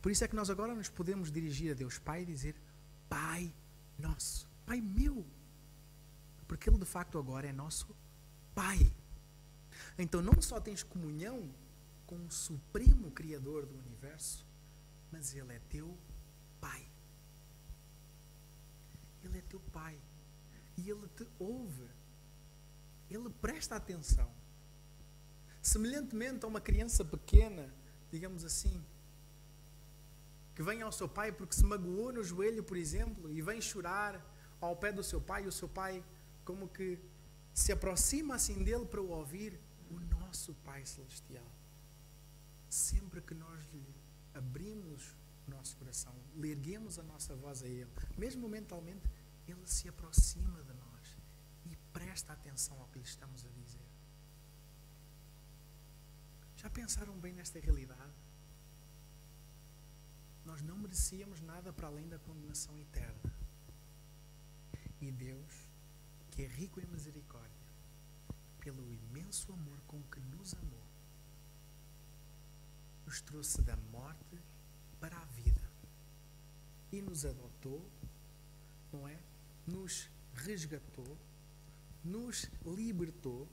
[SPEAKER 1] Por isso é que nós agora nos podemos dirigir a Deus Pai e dizer: Pai nosso. Pai meu. Porque Ele de facto agora é nosso Pai. Então não só tens comunhão com o Supremo Criador do universo, mas Ele é teu Pai. Ele é teu Pai. E Ele te ouve. Ele presta atenção. Semelhantemente a uma criança pequena, digamos assim, que vem ao seu pai porque se magoou no joelho, por exemplo, e vem chorar ao pé do seu pai, e o seu pai, como que se aproxima assim dele para o ouvir, o nosso Pai Celestial. Sempre que nós lhe abrimos o nosso coração, erguemos a nossa voz a Ele, mesmo mentalmente, Ele se aproxima de nós e presta atenção ao que lhe estamos a dizer. Já pensaram bem nesta realidade? Nós não merecíamos nada para além da condenação eterna. E Deus, que é rico em misericórdia, pelo imenso amor com que nos amou, nos trouxe da morte para a vida. e nos adotou, não é? Nos resgatou, nos libertou,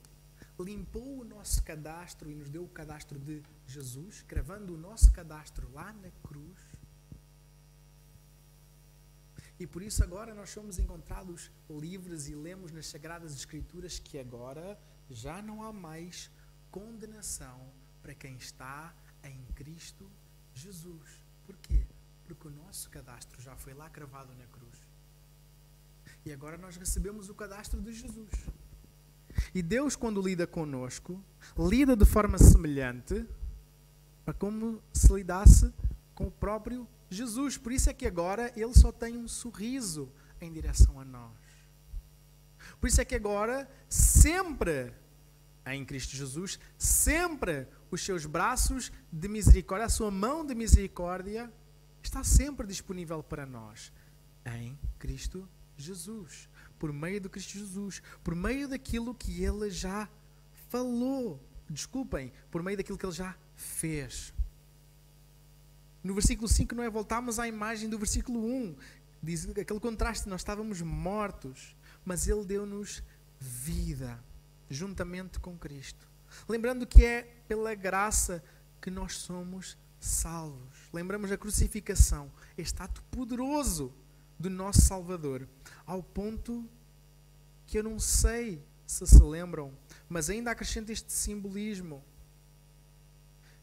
[SPEAKER 1] limpou o nosso cadastro e nos deu o cadastro de Jesus, cravando o nosso cadastro lá na cruz. E por isso agora nós somos encontrados livres e lemos nas Sagradas Escrituras que agora já não há mais condenação para quem está em Cristo Jesus. Por quê? Porque o nosso cadastro já foi lá cravado na cruz. E agora nós recebemos o cadastro de Jesus. E Deus, quando lida conosco, lida de forma semelhante a como se lidasse com o próprio Jesus. Por isso é que agora ele só tem um sorriso em direção a nós. Por isso é que agora, sempre em Cristo Jesus, sempre os seus braços de misericórdia, a sua mão de misericórdia está sempre disponível para nós em Cristo Jesus, por meio do Cristo Jesus, por meio daquilo que ele já falou. Desculpem, por meio daquilo que ele já fez. No versículo 5 não é voltarmos à imagem do versículo 1, diz aquele contraste, nós estávamos mortos, mas ele deu-nos vida juntamente com Cristo. Lembrando que é pela graça que nós somos salvos. Lembramos a crucificação, este ato poderoso do nosso Salvador, ao ponto que eu não sei se se lembram, mas ainda acrescenta este simbolismo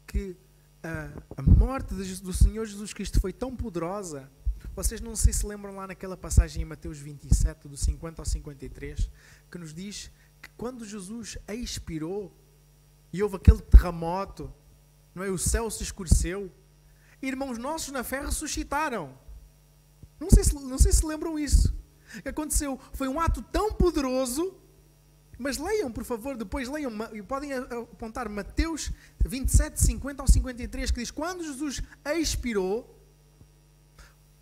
[SPEAKER 1] que a, morte do Senhor Jesus Cristo foi tão poderosa. Vocês não sei se lembram lá naquela passagem em Mateus 27, do 50 ao 53, que nos diz que quando Jesus expirou e houve aquele terremoto, não é? O céu se escureceu. Irmãos nossos na fé ressuscitaram. Não sei se, não sei se lembram isso. O que aconteceu foi um ato tão poderoso. Mas leiam, por favor, depois leiam, e podem apontar Mateus 27, 50 ao 53, que diz: Quando Jesus expirou,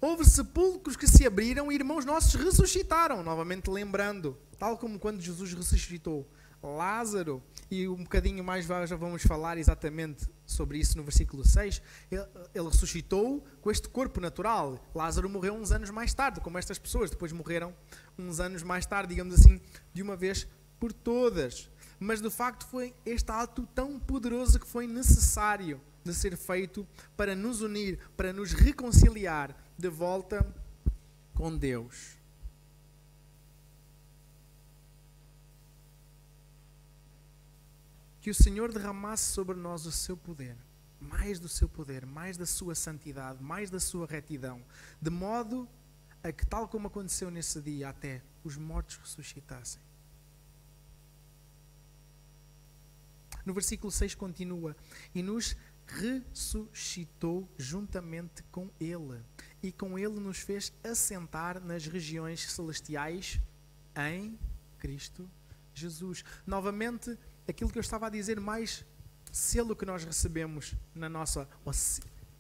[SPEAKER 1] houve sepulcros que se abriram e irmãos nossos ressuscitaram. Novamente lembrando, tal como quando Jesus ressuscitou Lázaro, e um bocadinho mais já vamos falar exatamente sobre isso no versículo 6, ele, ele, ressuscitou com este corpo natural. Lázaro morreu uns anos mais tarde, como estas pessoas depois morreram uns anos mais tarde, digamos assim, de uma vez por todas. Mas de facto foi este ato tão poderoso que foi necessário de ser feito para nos unir, para nos reconciliar de volta com Deus. que o Senhor derramasse sobre nós o seu poder, mais do seu poder, mais da sua santidade, mais da sua retidão, de modo a que, tal como aconteceu nesse dia, até os mortos ressuscitassem. No versículo 6 continua: E nos ressuscitou juntamente com Ele, e com Ele nos fez assentar nas regiões celestiais em Cristo Jesus. Novamente, aquilo que eu estava a dizer, mais selo que nós recebemos na nossa,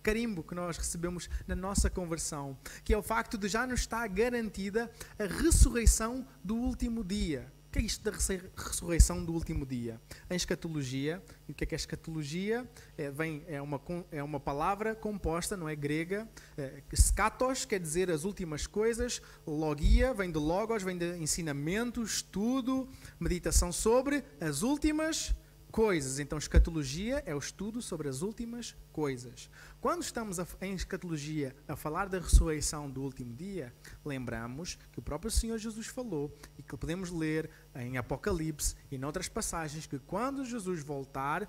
[SPEAKER 1] carimbo que nós recebemos na nossa conversão, que é o facto de já nos estar garantida a ressurreição do último dia. O que é isto da ressurreição do último dia? Em escatologia, e o que é que é escatologia? É, vem, é, uma, é uma palavra composta, não é grega. É, skatos quer dizer as últimas coisas, logia vem de logos, vem de ensinamento, estudo, meditação sobre as últimas coisas. Então, escatologia é o estudo sobre as últimas coisas. Quando estamos a, em escatologia a falar da ressurreição do último dia, lembramos que o próprio Senhor Jesus falou e que podemos ler em Apocalipse e noutras passagens que quando Jesus voltar,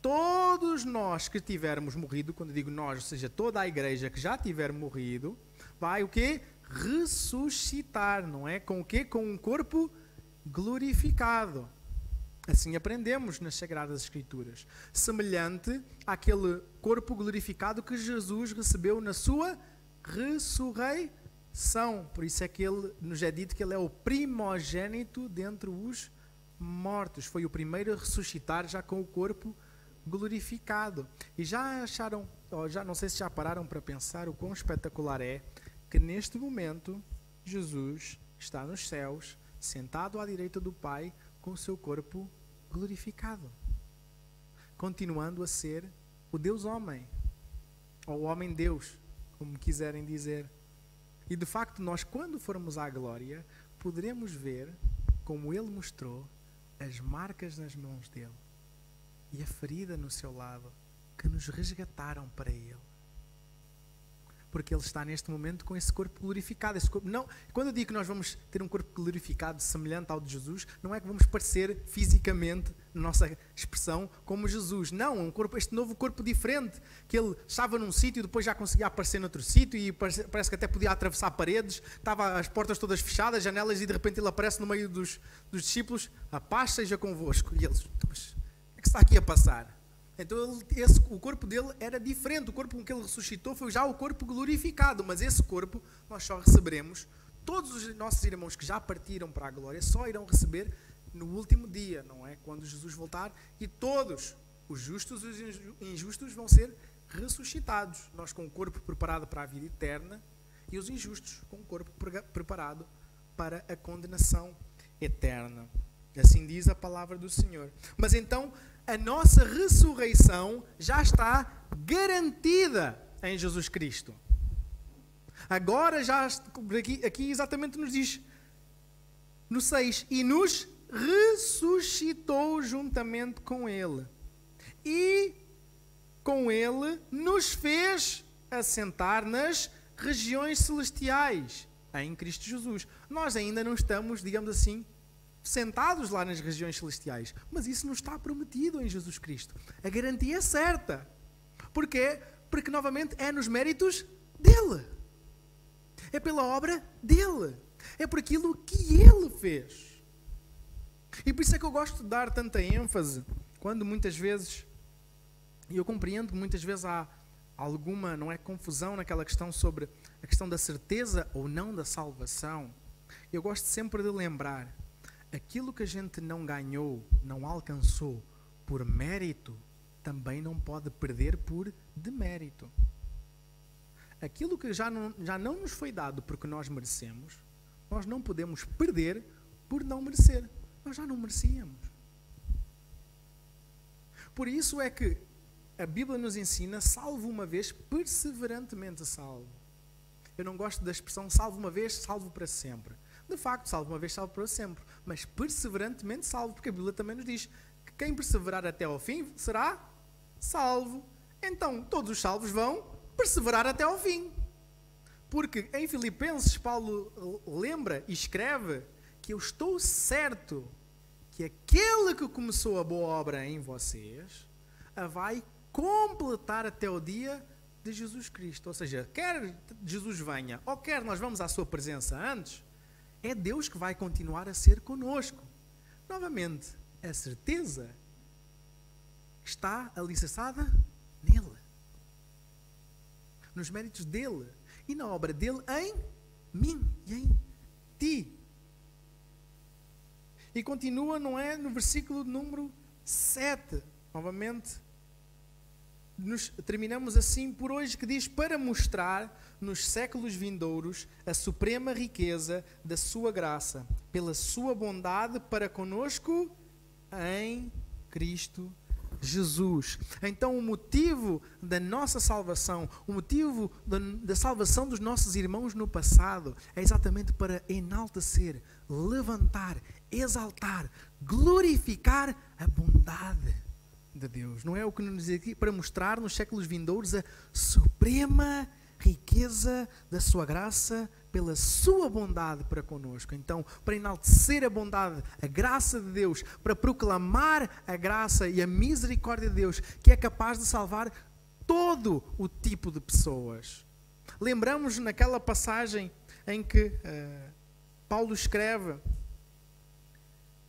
[SPEAKER 1] todos nós que tivermos morrido, quando digo nós, ou seja, toda a igreja que já tiver morrido, vai o quê? Ressuscitar, não é? Com o quê? Com um corpo glorificado. Assim aprendemos nas Sagradas Escrituras. Semelhante àquele corpo glorificado que Jesus recebeu na sua ressurreição. Por isso é que ele nos é dito que ele é o primogênito dentre os mortos. Foi o primeiro a ressuscitar já com o corpo glorificado. E já acharam, já não sei se já pararam para pensar o quão espetacular é que neste momento Jesus está nos céus, sentado à direita do Pai, com o seu corpo glorificado glorificado, continuando a ser o Deus homem, ou o homem Deus, como quiserem dizer. E de facto, nós, quando formos à glória, poderemos ver, como ele mostrou, as marcas nas mãos dele e a ferida no seu lado que nos resgataram para ele porque ele está neste momento com esse corpo glorificado. Esse corpo, não, quando eu digo que nós vamos ter um corpo glorificado semelhante ao de Jesus, não é que vamos parecer fisicamente, na nossa expressão, como Jesus. Não, um corpo, este novo corpo diferente, que ele estava num sítio, depois já conseguia aparecer noutro sítio e parece, parece, que até podia atravessar paredes, estava as portas todas fechadas, janelas, e de repente ele aparece no meio dos, dos discípulos, a paz seja convosco. E eles, mas o que é está aqui a passar? Então ele, esse, o corpo dele era diferente. O corpo com que ele ressuscitou foi já o corpo glorificado. Mas esse corpo nós só receberemos. Todos os nossos irmãos que já partiram para a glória só irão receber no último dia, não é? Quando Jesus voltar. E todos, os justos e os injustos, vão ser ressuscitados. Nós com o corpo preparado para a vida eterna e os injustos com o corpo preparado para a condenação eterna. Assim diz a palavra do Senhor. Mas então a nossa ressurreição já está garantida em Jesus Cristo. Agora já aqui, aqui exatamente nos diz no 6 e nos ressuscitou juntamente com ele. E com ele nos fez assentar nas regiões celestiais em Cristo Jesus. Nós ainda não estamos, digamos assim, sentados lá nas regiões celestiais. Mas isso não está prometido em Jesus Cristo. A garantia é certa. Porquê? Porque, novamente, é nos méritos dele. É pela obra dele. É por aquilo que ele fez. E por isso é que eu gosto de dar tanta ênfase quando muitas vezes, e eu compreendo que muitas vezes há alguma, não é, confusão naquela questão sobre a questão da certeza ou não da salvação. Eu gosto sempre de lembrar aquilo que a gente não ganhou, não alcançou por mérito, também não pode perder por demérito. Aquilo que já não, já não nos foi dado porque nós merecemos, nós não podemos perder por não merecer. Nós já não merecíamos. Por isso é que a Bíblia nos ensina: salvo uma vez, perseverantemente salvo. Eu não gosto da expressão salvo uma vez, salvo para sempre. De facto, salvo uma vez, salvo para sempre. Mas perseverantemente salvo, porque a Bíblia também nos diz que quem perseverar até ao fim será salvo. Então, todos os salvos vão perseverar até ao fim. Porque em Filipenses, Paulo lembra e escreve que eu estou certo que aquele que começou a boa obra em vocês a vai completar até o dia de Jesus Cristo. Ou seja, quer Jesus venha ou quer nós vamos à sua presença antes, é Deus que vai continuar a ser conosco. Novamente, a certeza está alicerçada nele, nos méritos dele e na obra dele em mim e em ti. E continua, não é? No versículo número 7, novamente, nos, terminamos assim por hoje, que diz: Para mostrar nos séculos vindouros a suprema riqueza da sua graça, pela sua bondade para conosco em Cristo Jesus. Então, o motivo da nossa salvação, o motivo da, da, salvação dos nossos irmãos no passado, é exatamente para enaltecer, levantar, exaltar, glorificar a bondade de Deus. Não é o que nos diz aqui? Para mostrar nos séculos vindouros a suprema riqueza da sua graça pela sua bondade para conosco. Então, para enaltecer a bondade, a graça de Deus, para proclamar a graça e a misericórdia de Deus, que é capaz de salvar todo o tipo de pessoas. Lembramos naquela passagem em que uh, Paulo escreve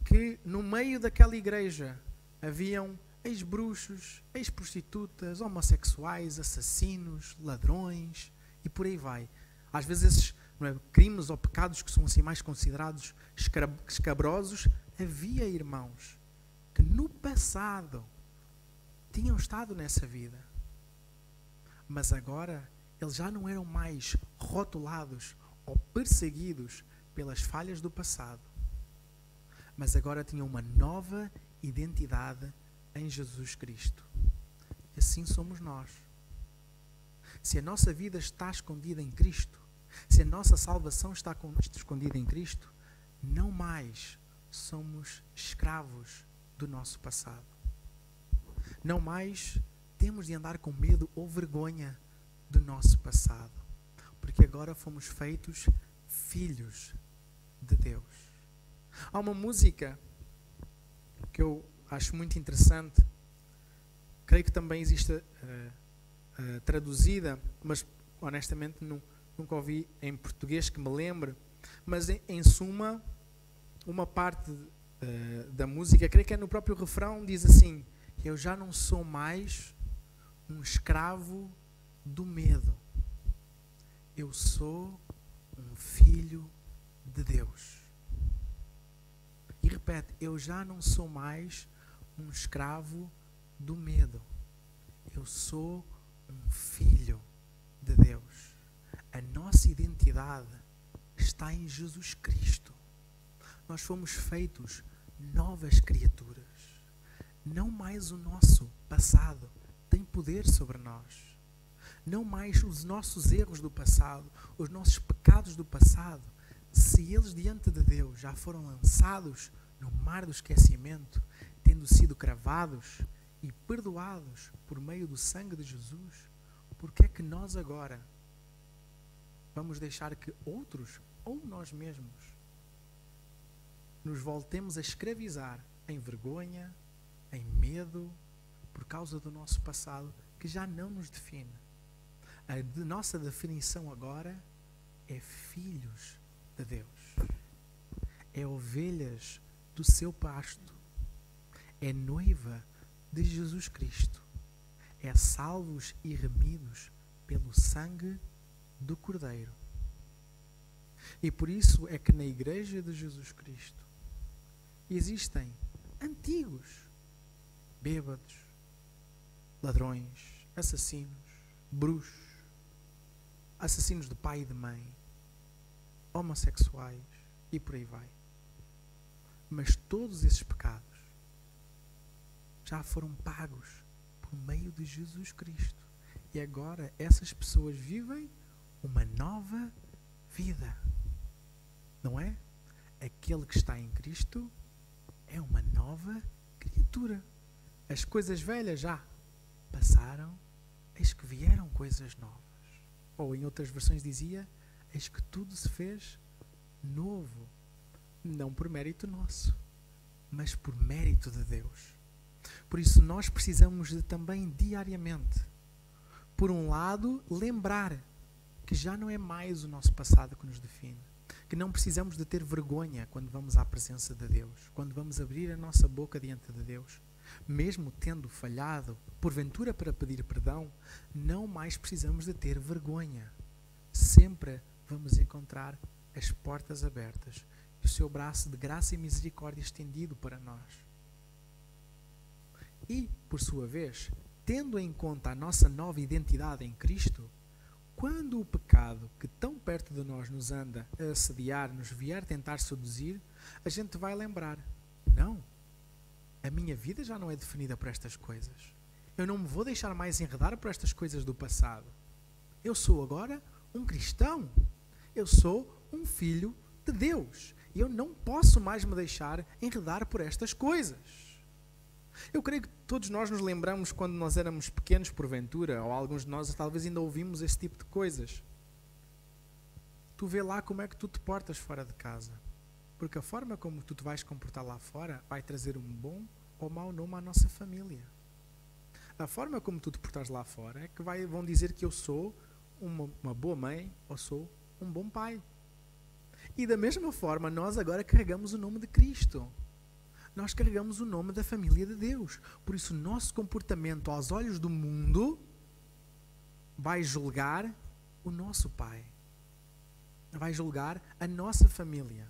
[SPEAKER 1] que no meio daquela igreja haviam ex-bruxos, ex-prostitutas, homossexuais, assassinos, ladrões e por aí vai. Às vezes esses é, crimes ou pecados que são assim mais considerados escabrosos, havia irmãos que no passado tinham estado nessa vida, mas agora eles já não eram mais rotulados ou perseguidos pelas falhas do passado, mas agora tinham uma nova identidade em Jesus Cristo. Assim somos nós. Se a nossa vida está escondida em Cristo, Se a nossa salvação está escondida em Cristo, não mais somos escravos do nosso passado. Não mais temos de andar com medo ou vergonha do nosso passado, porque agora fomos feitos filhos de Deus. Há uma música que eu acho muito interessante, creio que também existe uh, uh, traduzida, mas honestamente nunca ouvi em português que me lembre, mas em, em suma, uma parte uh, da música, creio que é no próprio refrão, diz assim: Eu já não sou mais um escravo do medo, eu sou um filho de Deus. E repete: Eu já não sou mais um escravo do medo, eu sou um filho de Deus. A nossa identidade está em Jesus Cristo. Nós fomos feitos novas criaturas. Não mais o nosso passado tem poder sobre nós. Não mais os nossos erros do passado, os nossos pecados do passado. Se eles diante de Deus já foram lançados no mar do esquecimento, tendo sido cravados e perdoados por meio do sangue de Jesus, por que é que nós agora vamos deixar que outros ou nós mesmos nos voltemos a escravizar em vergonha, em medo, por causa do nosso passado que já não nos define. A nossa definição agora é filhos de Deus, é ovelhas do seu pasto, é noiva de Jesus Cristo, é salvos e remidos pelo sangue do Cordeiro. E por isso é que na Igreja de Jesus Cristo existem antigos, bêbados, ladrões, assassinos, bruxos, assassinos de pai e de mãe, homossexuais e por aí vai. Mas todos esses pecados já foram pagos por meio de Jesus Cristo. E agora essas pessoas vivem uma nova vida. Não é? Aquele que está em Cristo é uma nova criatura. As coisas velhas já passaram, eis que vieram coisas novas. Ou em outras versões dizia: eis que tudo se fez novo. Não por mérito nosso, mas por mérito de Deus. Por isso nós precisamos de também diariamente, por um lado, lembrar que já não é mais o nosso passado que nos define, que não precisamos de ter vergonha quando vamos à presença de Deus, quando vamos abrir a nossa boca diante de Deus, mesmo tendo falhado, porventura para pedir perdão, não mais precisamos de ter vergonha. Sempre vamos encontrar as portas abertas e o seu braço de graça e misericórdia estendido para nós. E, por sua vez, tendo em conta a nossa nova identidade em Cristo, quando o pecado que tão perto de nós nos anda a assediar, nos vier tentar seduzir, a gente vai lembrar: não, a minha vida já não é definida por estas coisas. Eu não me vou deixar mais enredar por estas coisas do passado. Eu sou agora um cristão. Eu sou um filho de Deus. E eu não posso mais me deixar enredar por estas coisas. Eu creio que todos nós nos lembramos quando nós éramos pequenos, porventura, ou alguns de nós talvez ainda ouvimos esse tipo de coisas. Tu vê lá como é que tu te portas fora de casa. Porque a forma como tu te vais comportar lá fora vai trazer um bom ou mau nome à nossa família. A forma como tu te portas lá fora é que vai, vão dizer que eu sou uma, uma boa mãe ou sou um bom pai. E da mesma forma, nós agora carregamos o nome de Cristo nós carregamos o nome da família de Deus. Por isso, nosso comportamento aos olhos do mundo vai julgar o nosso Pai, vai julgar a nossa família.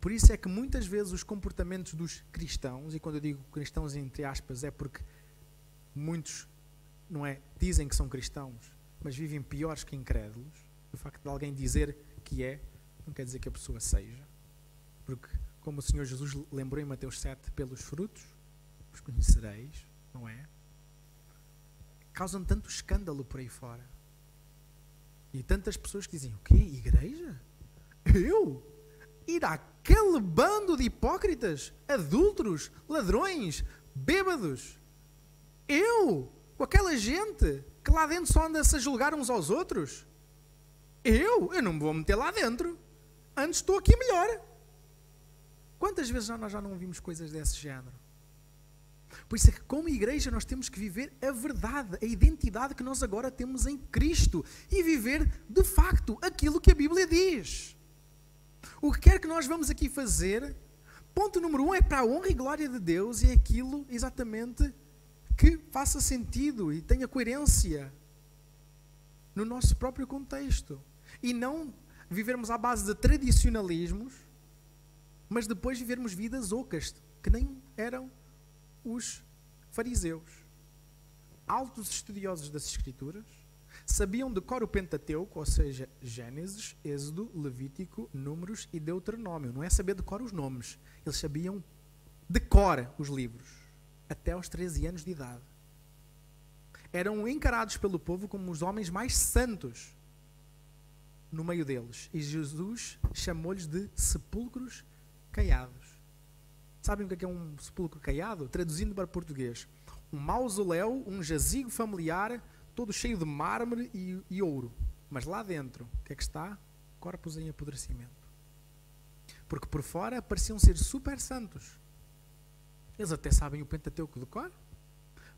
[SPEAKER 1] Por isso é que muitas vezes os comportamentos dos cristãos, e quando eu digo cristãos entre aspas, é porque muitos não é, dizem que são cristãos, mas vivem piores que incrédulos. O facto de alguém dizer que é, não quer dizer que a pessoa seja. Porque como o Senhor Jesus lembrou em Mateus 7, pelos frutos os conhecereis, não é? Causam tanto escândalo por aí fora. E tantas pessoas que dizem: O quê? Igreja? Eu? Ir àquele bando de hipócritas, adúlteros, ladrões, bêbados? Eu? Com aquela gente que lá dentro só anda-se a julgar uns aos outros? Eu? Eu não me vou meter lá dentro. Antes estou aqui melhor. Quantas vezes nós já não vimos coisas desse género? Por isso é que, como igreja, nós temos que viver a verdade, a identidade que nós agora temos em Cristo e viver de facto aquilo que a Bíblia diz. O que quer que nós vamos aqui fazer, ponto número um é para a honra e glória de Deus e é aquilo exatamente que faça sentido e tenha coerência no nosso próprio contexto. E não vivermos à base de tradicionalismos, mas depois vivermos vidas ocas, que nem eram os fariseus, altos estudiosos das Escrituras, sabiam de cor o Pentateuco, ou seja, Gênesis, Êxodo, Levítico, Números e Deuteronômio. Não é saber de cor os nomes, eles sabiam de cor os livros, até aos 13 anos de idade. Eram encarados pelo povo como os homens mais santos no meio deles. E Jesus chamou-lhes de sepulcros caiados. Sabem o que é, é um sepulcro caiado? Traduzindo para português: um mausoléu, um jazigo familiar, todo cheio de mármore e, e ouro. Mas lá dentro, o que é que está? Corpos em apodrecimento. Porque por fora pareciam ser super santos. Eles até sabem o Pentateuco de cor,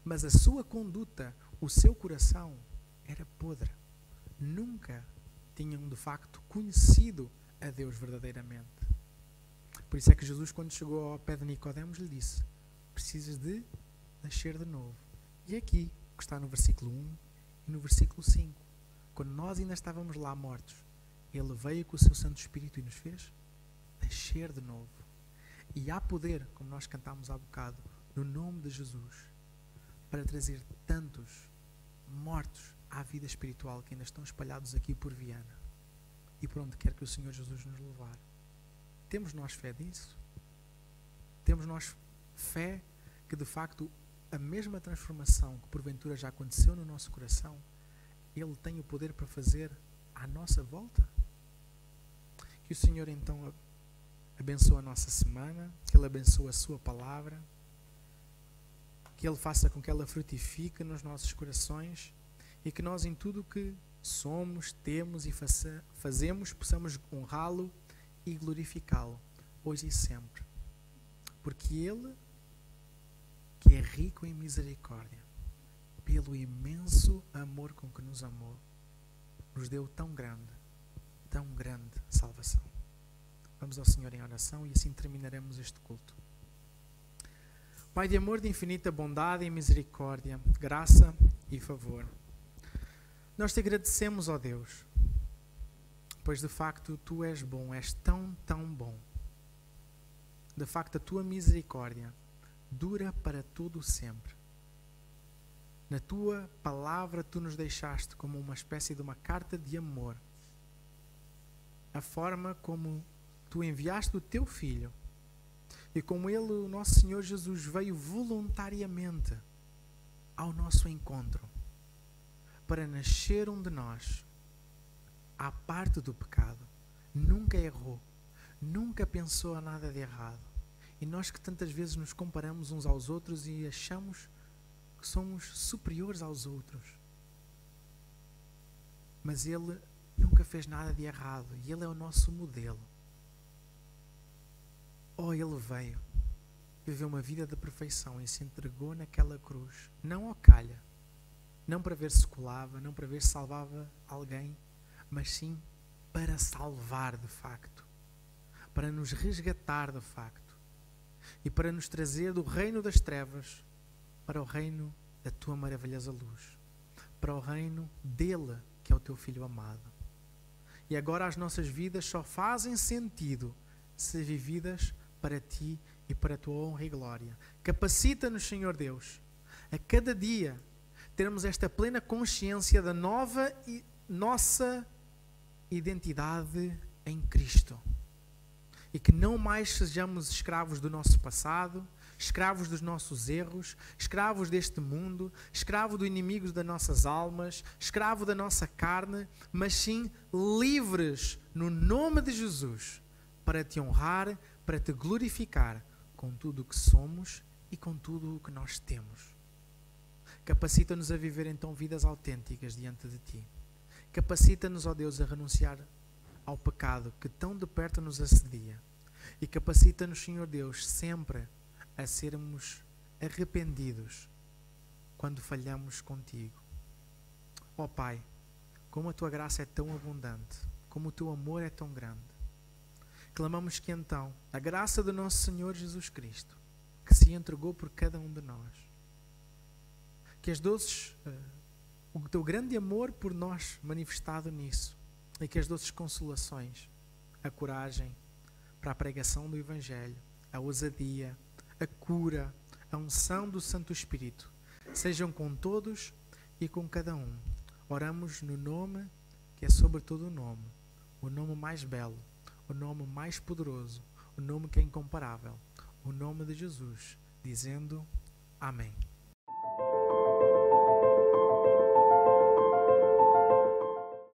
[SPEAKER 1] mas a sua conduta, o seu coração era podre. Nunca tinham de facto conhecido a Deus verdadeiramente. Por isso é que Jesus, quando chegou ao pé de Nicodemos, lhe disse: Precisas de nascer de novo. E aqui que está no versículo 1 e no versículo 5. Quando nós ainda estávamos lá mortos, Ele veio com o seu Santo Espírito e nos fez nascer de novo. E há poder, como nós cantámos há bocado, no nome de Jesus, para trazer tantos mortos à vida espiritual que ainda estão espalhados aqui por Viana e por onde quer que o Senhor Jesus nos levar. Temos nós fé disso? Temos nós fé que de facto a mesma transformação que porventura já aconteceu no nosso coração, Ele tem o poder para fazer à nossa volta? Que o Senhor então abençoe a nossa semana, que Ele abençoe a Sua palavra, que Ele faça com que ela frutifique nos nossos corações e que nós, em tudo o que somos, temos e faça, fazemos, possamos honrá-lo e glorificá-lo, hoje e sempre. Porque Ele, que é rico em misericórdia, pelo imenso amor com que nos amou, nos deu tão grande, tão grande salvação. Vamos ao Senhor em oração e assim terminaremos este culto. Pai de amor, de infinita bondade e misericórdia, graça e favor. Nós te agradecemos, ó Deus, pois de facto tu és bom, és tão, tão bom. De facto, a tua misericórdia dura para todo sempre. Na tua palavra, tu nos deixaste como uma espécie de uma carta de amor. A forma como tu enviaste o teu filho e como ele, o nosso Senhor Jesus, veio voluntariamente ao nosso encontro para nascer um de nós à parte do pecado, nunca errou, nunca pensou a nada de errado. E nós que tantas vezes nos comparamos uns aos outros e achamos que somos superiores aos outros. Mas Ele nunca fez nada de errado e Ele é o nosso modelo. Oh, Ele veio, viveu uma vida de perfeição e se entregou naquela cruz, não ao calha, não para ver se colava, não para ver se salvava alguém, mas sim para salvar de facto, para nos resgatar de facto e para nos trazer do reino das trevas para o reino da tua maravilhosa luz, para o reino dele, que é o teu filho amado. E agora as nossas vidas só fazem sentido se vividas para ti e para a tua honra e glória. Capacita-nos, Senhor Deus, a cada dia termos esta plena consciência da nova e nossa identidade em Cristo. E que não mais sejamos escravos do nosso passado, escravos dos nossos erros, escravos deste mundo, escravo do inimigo das nossas almas, escravo da nossa carne, mas sim livres no nome de Jesus para te honrar, para te glorificar com tudo o que somos e com tudo o que nós temos. Capacita-nos a viver então vidas autênticas diante de ti. Capacita-nos, ó Deus, a renunciar ao pecado que tão de perto nos assedia. E capacita-nos, Senhor Deus, sempre a sermos arrependidos quando falhamos contigo. Ó Pai, como a tua graça é tão abundante, como o teu amor é tão grande, clamamos que então a graça do nosso Senhor Jesus Cristo, que se entregou por cada um de nós, que as doces, uh, o teu grande amor por nós manifestado nisso, e que as doces consolações, a coragem para a pregação do Evangelho, a ousadia, a cura, a unção do Santo Espírito, sejam com todos e com cada um. Oramos no nome que é sobre todo o nome, o nome mais belo, o nome mais poderoso, o nome que é incomparável, o nome de Jesus, dizendo Amém.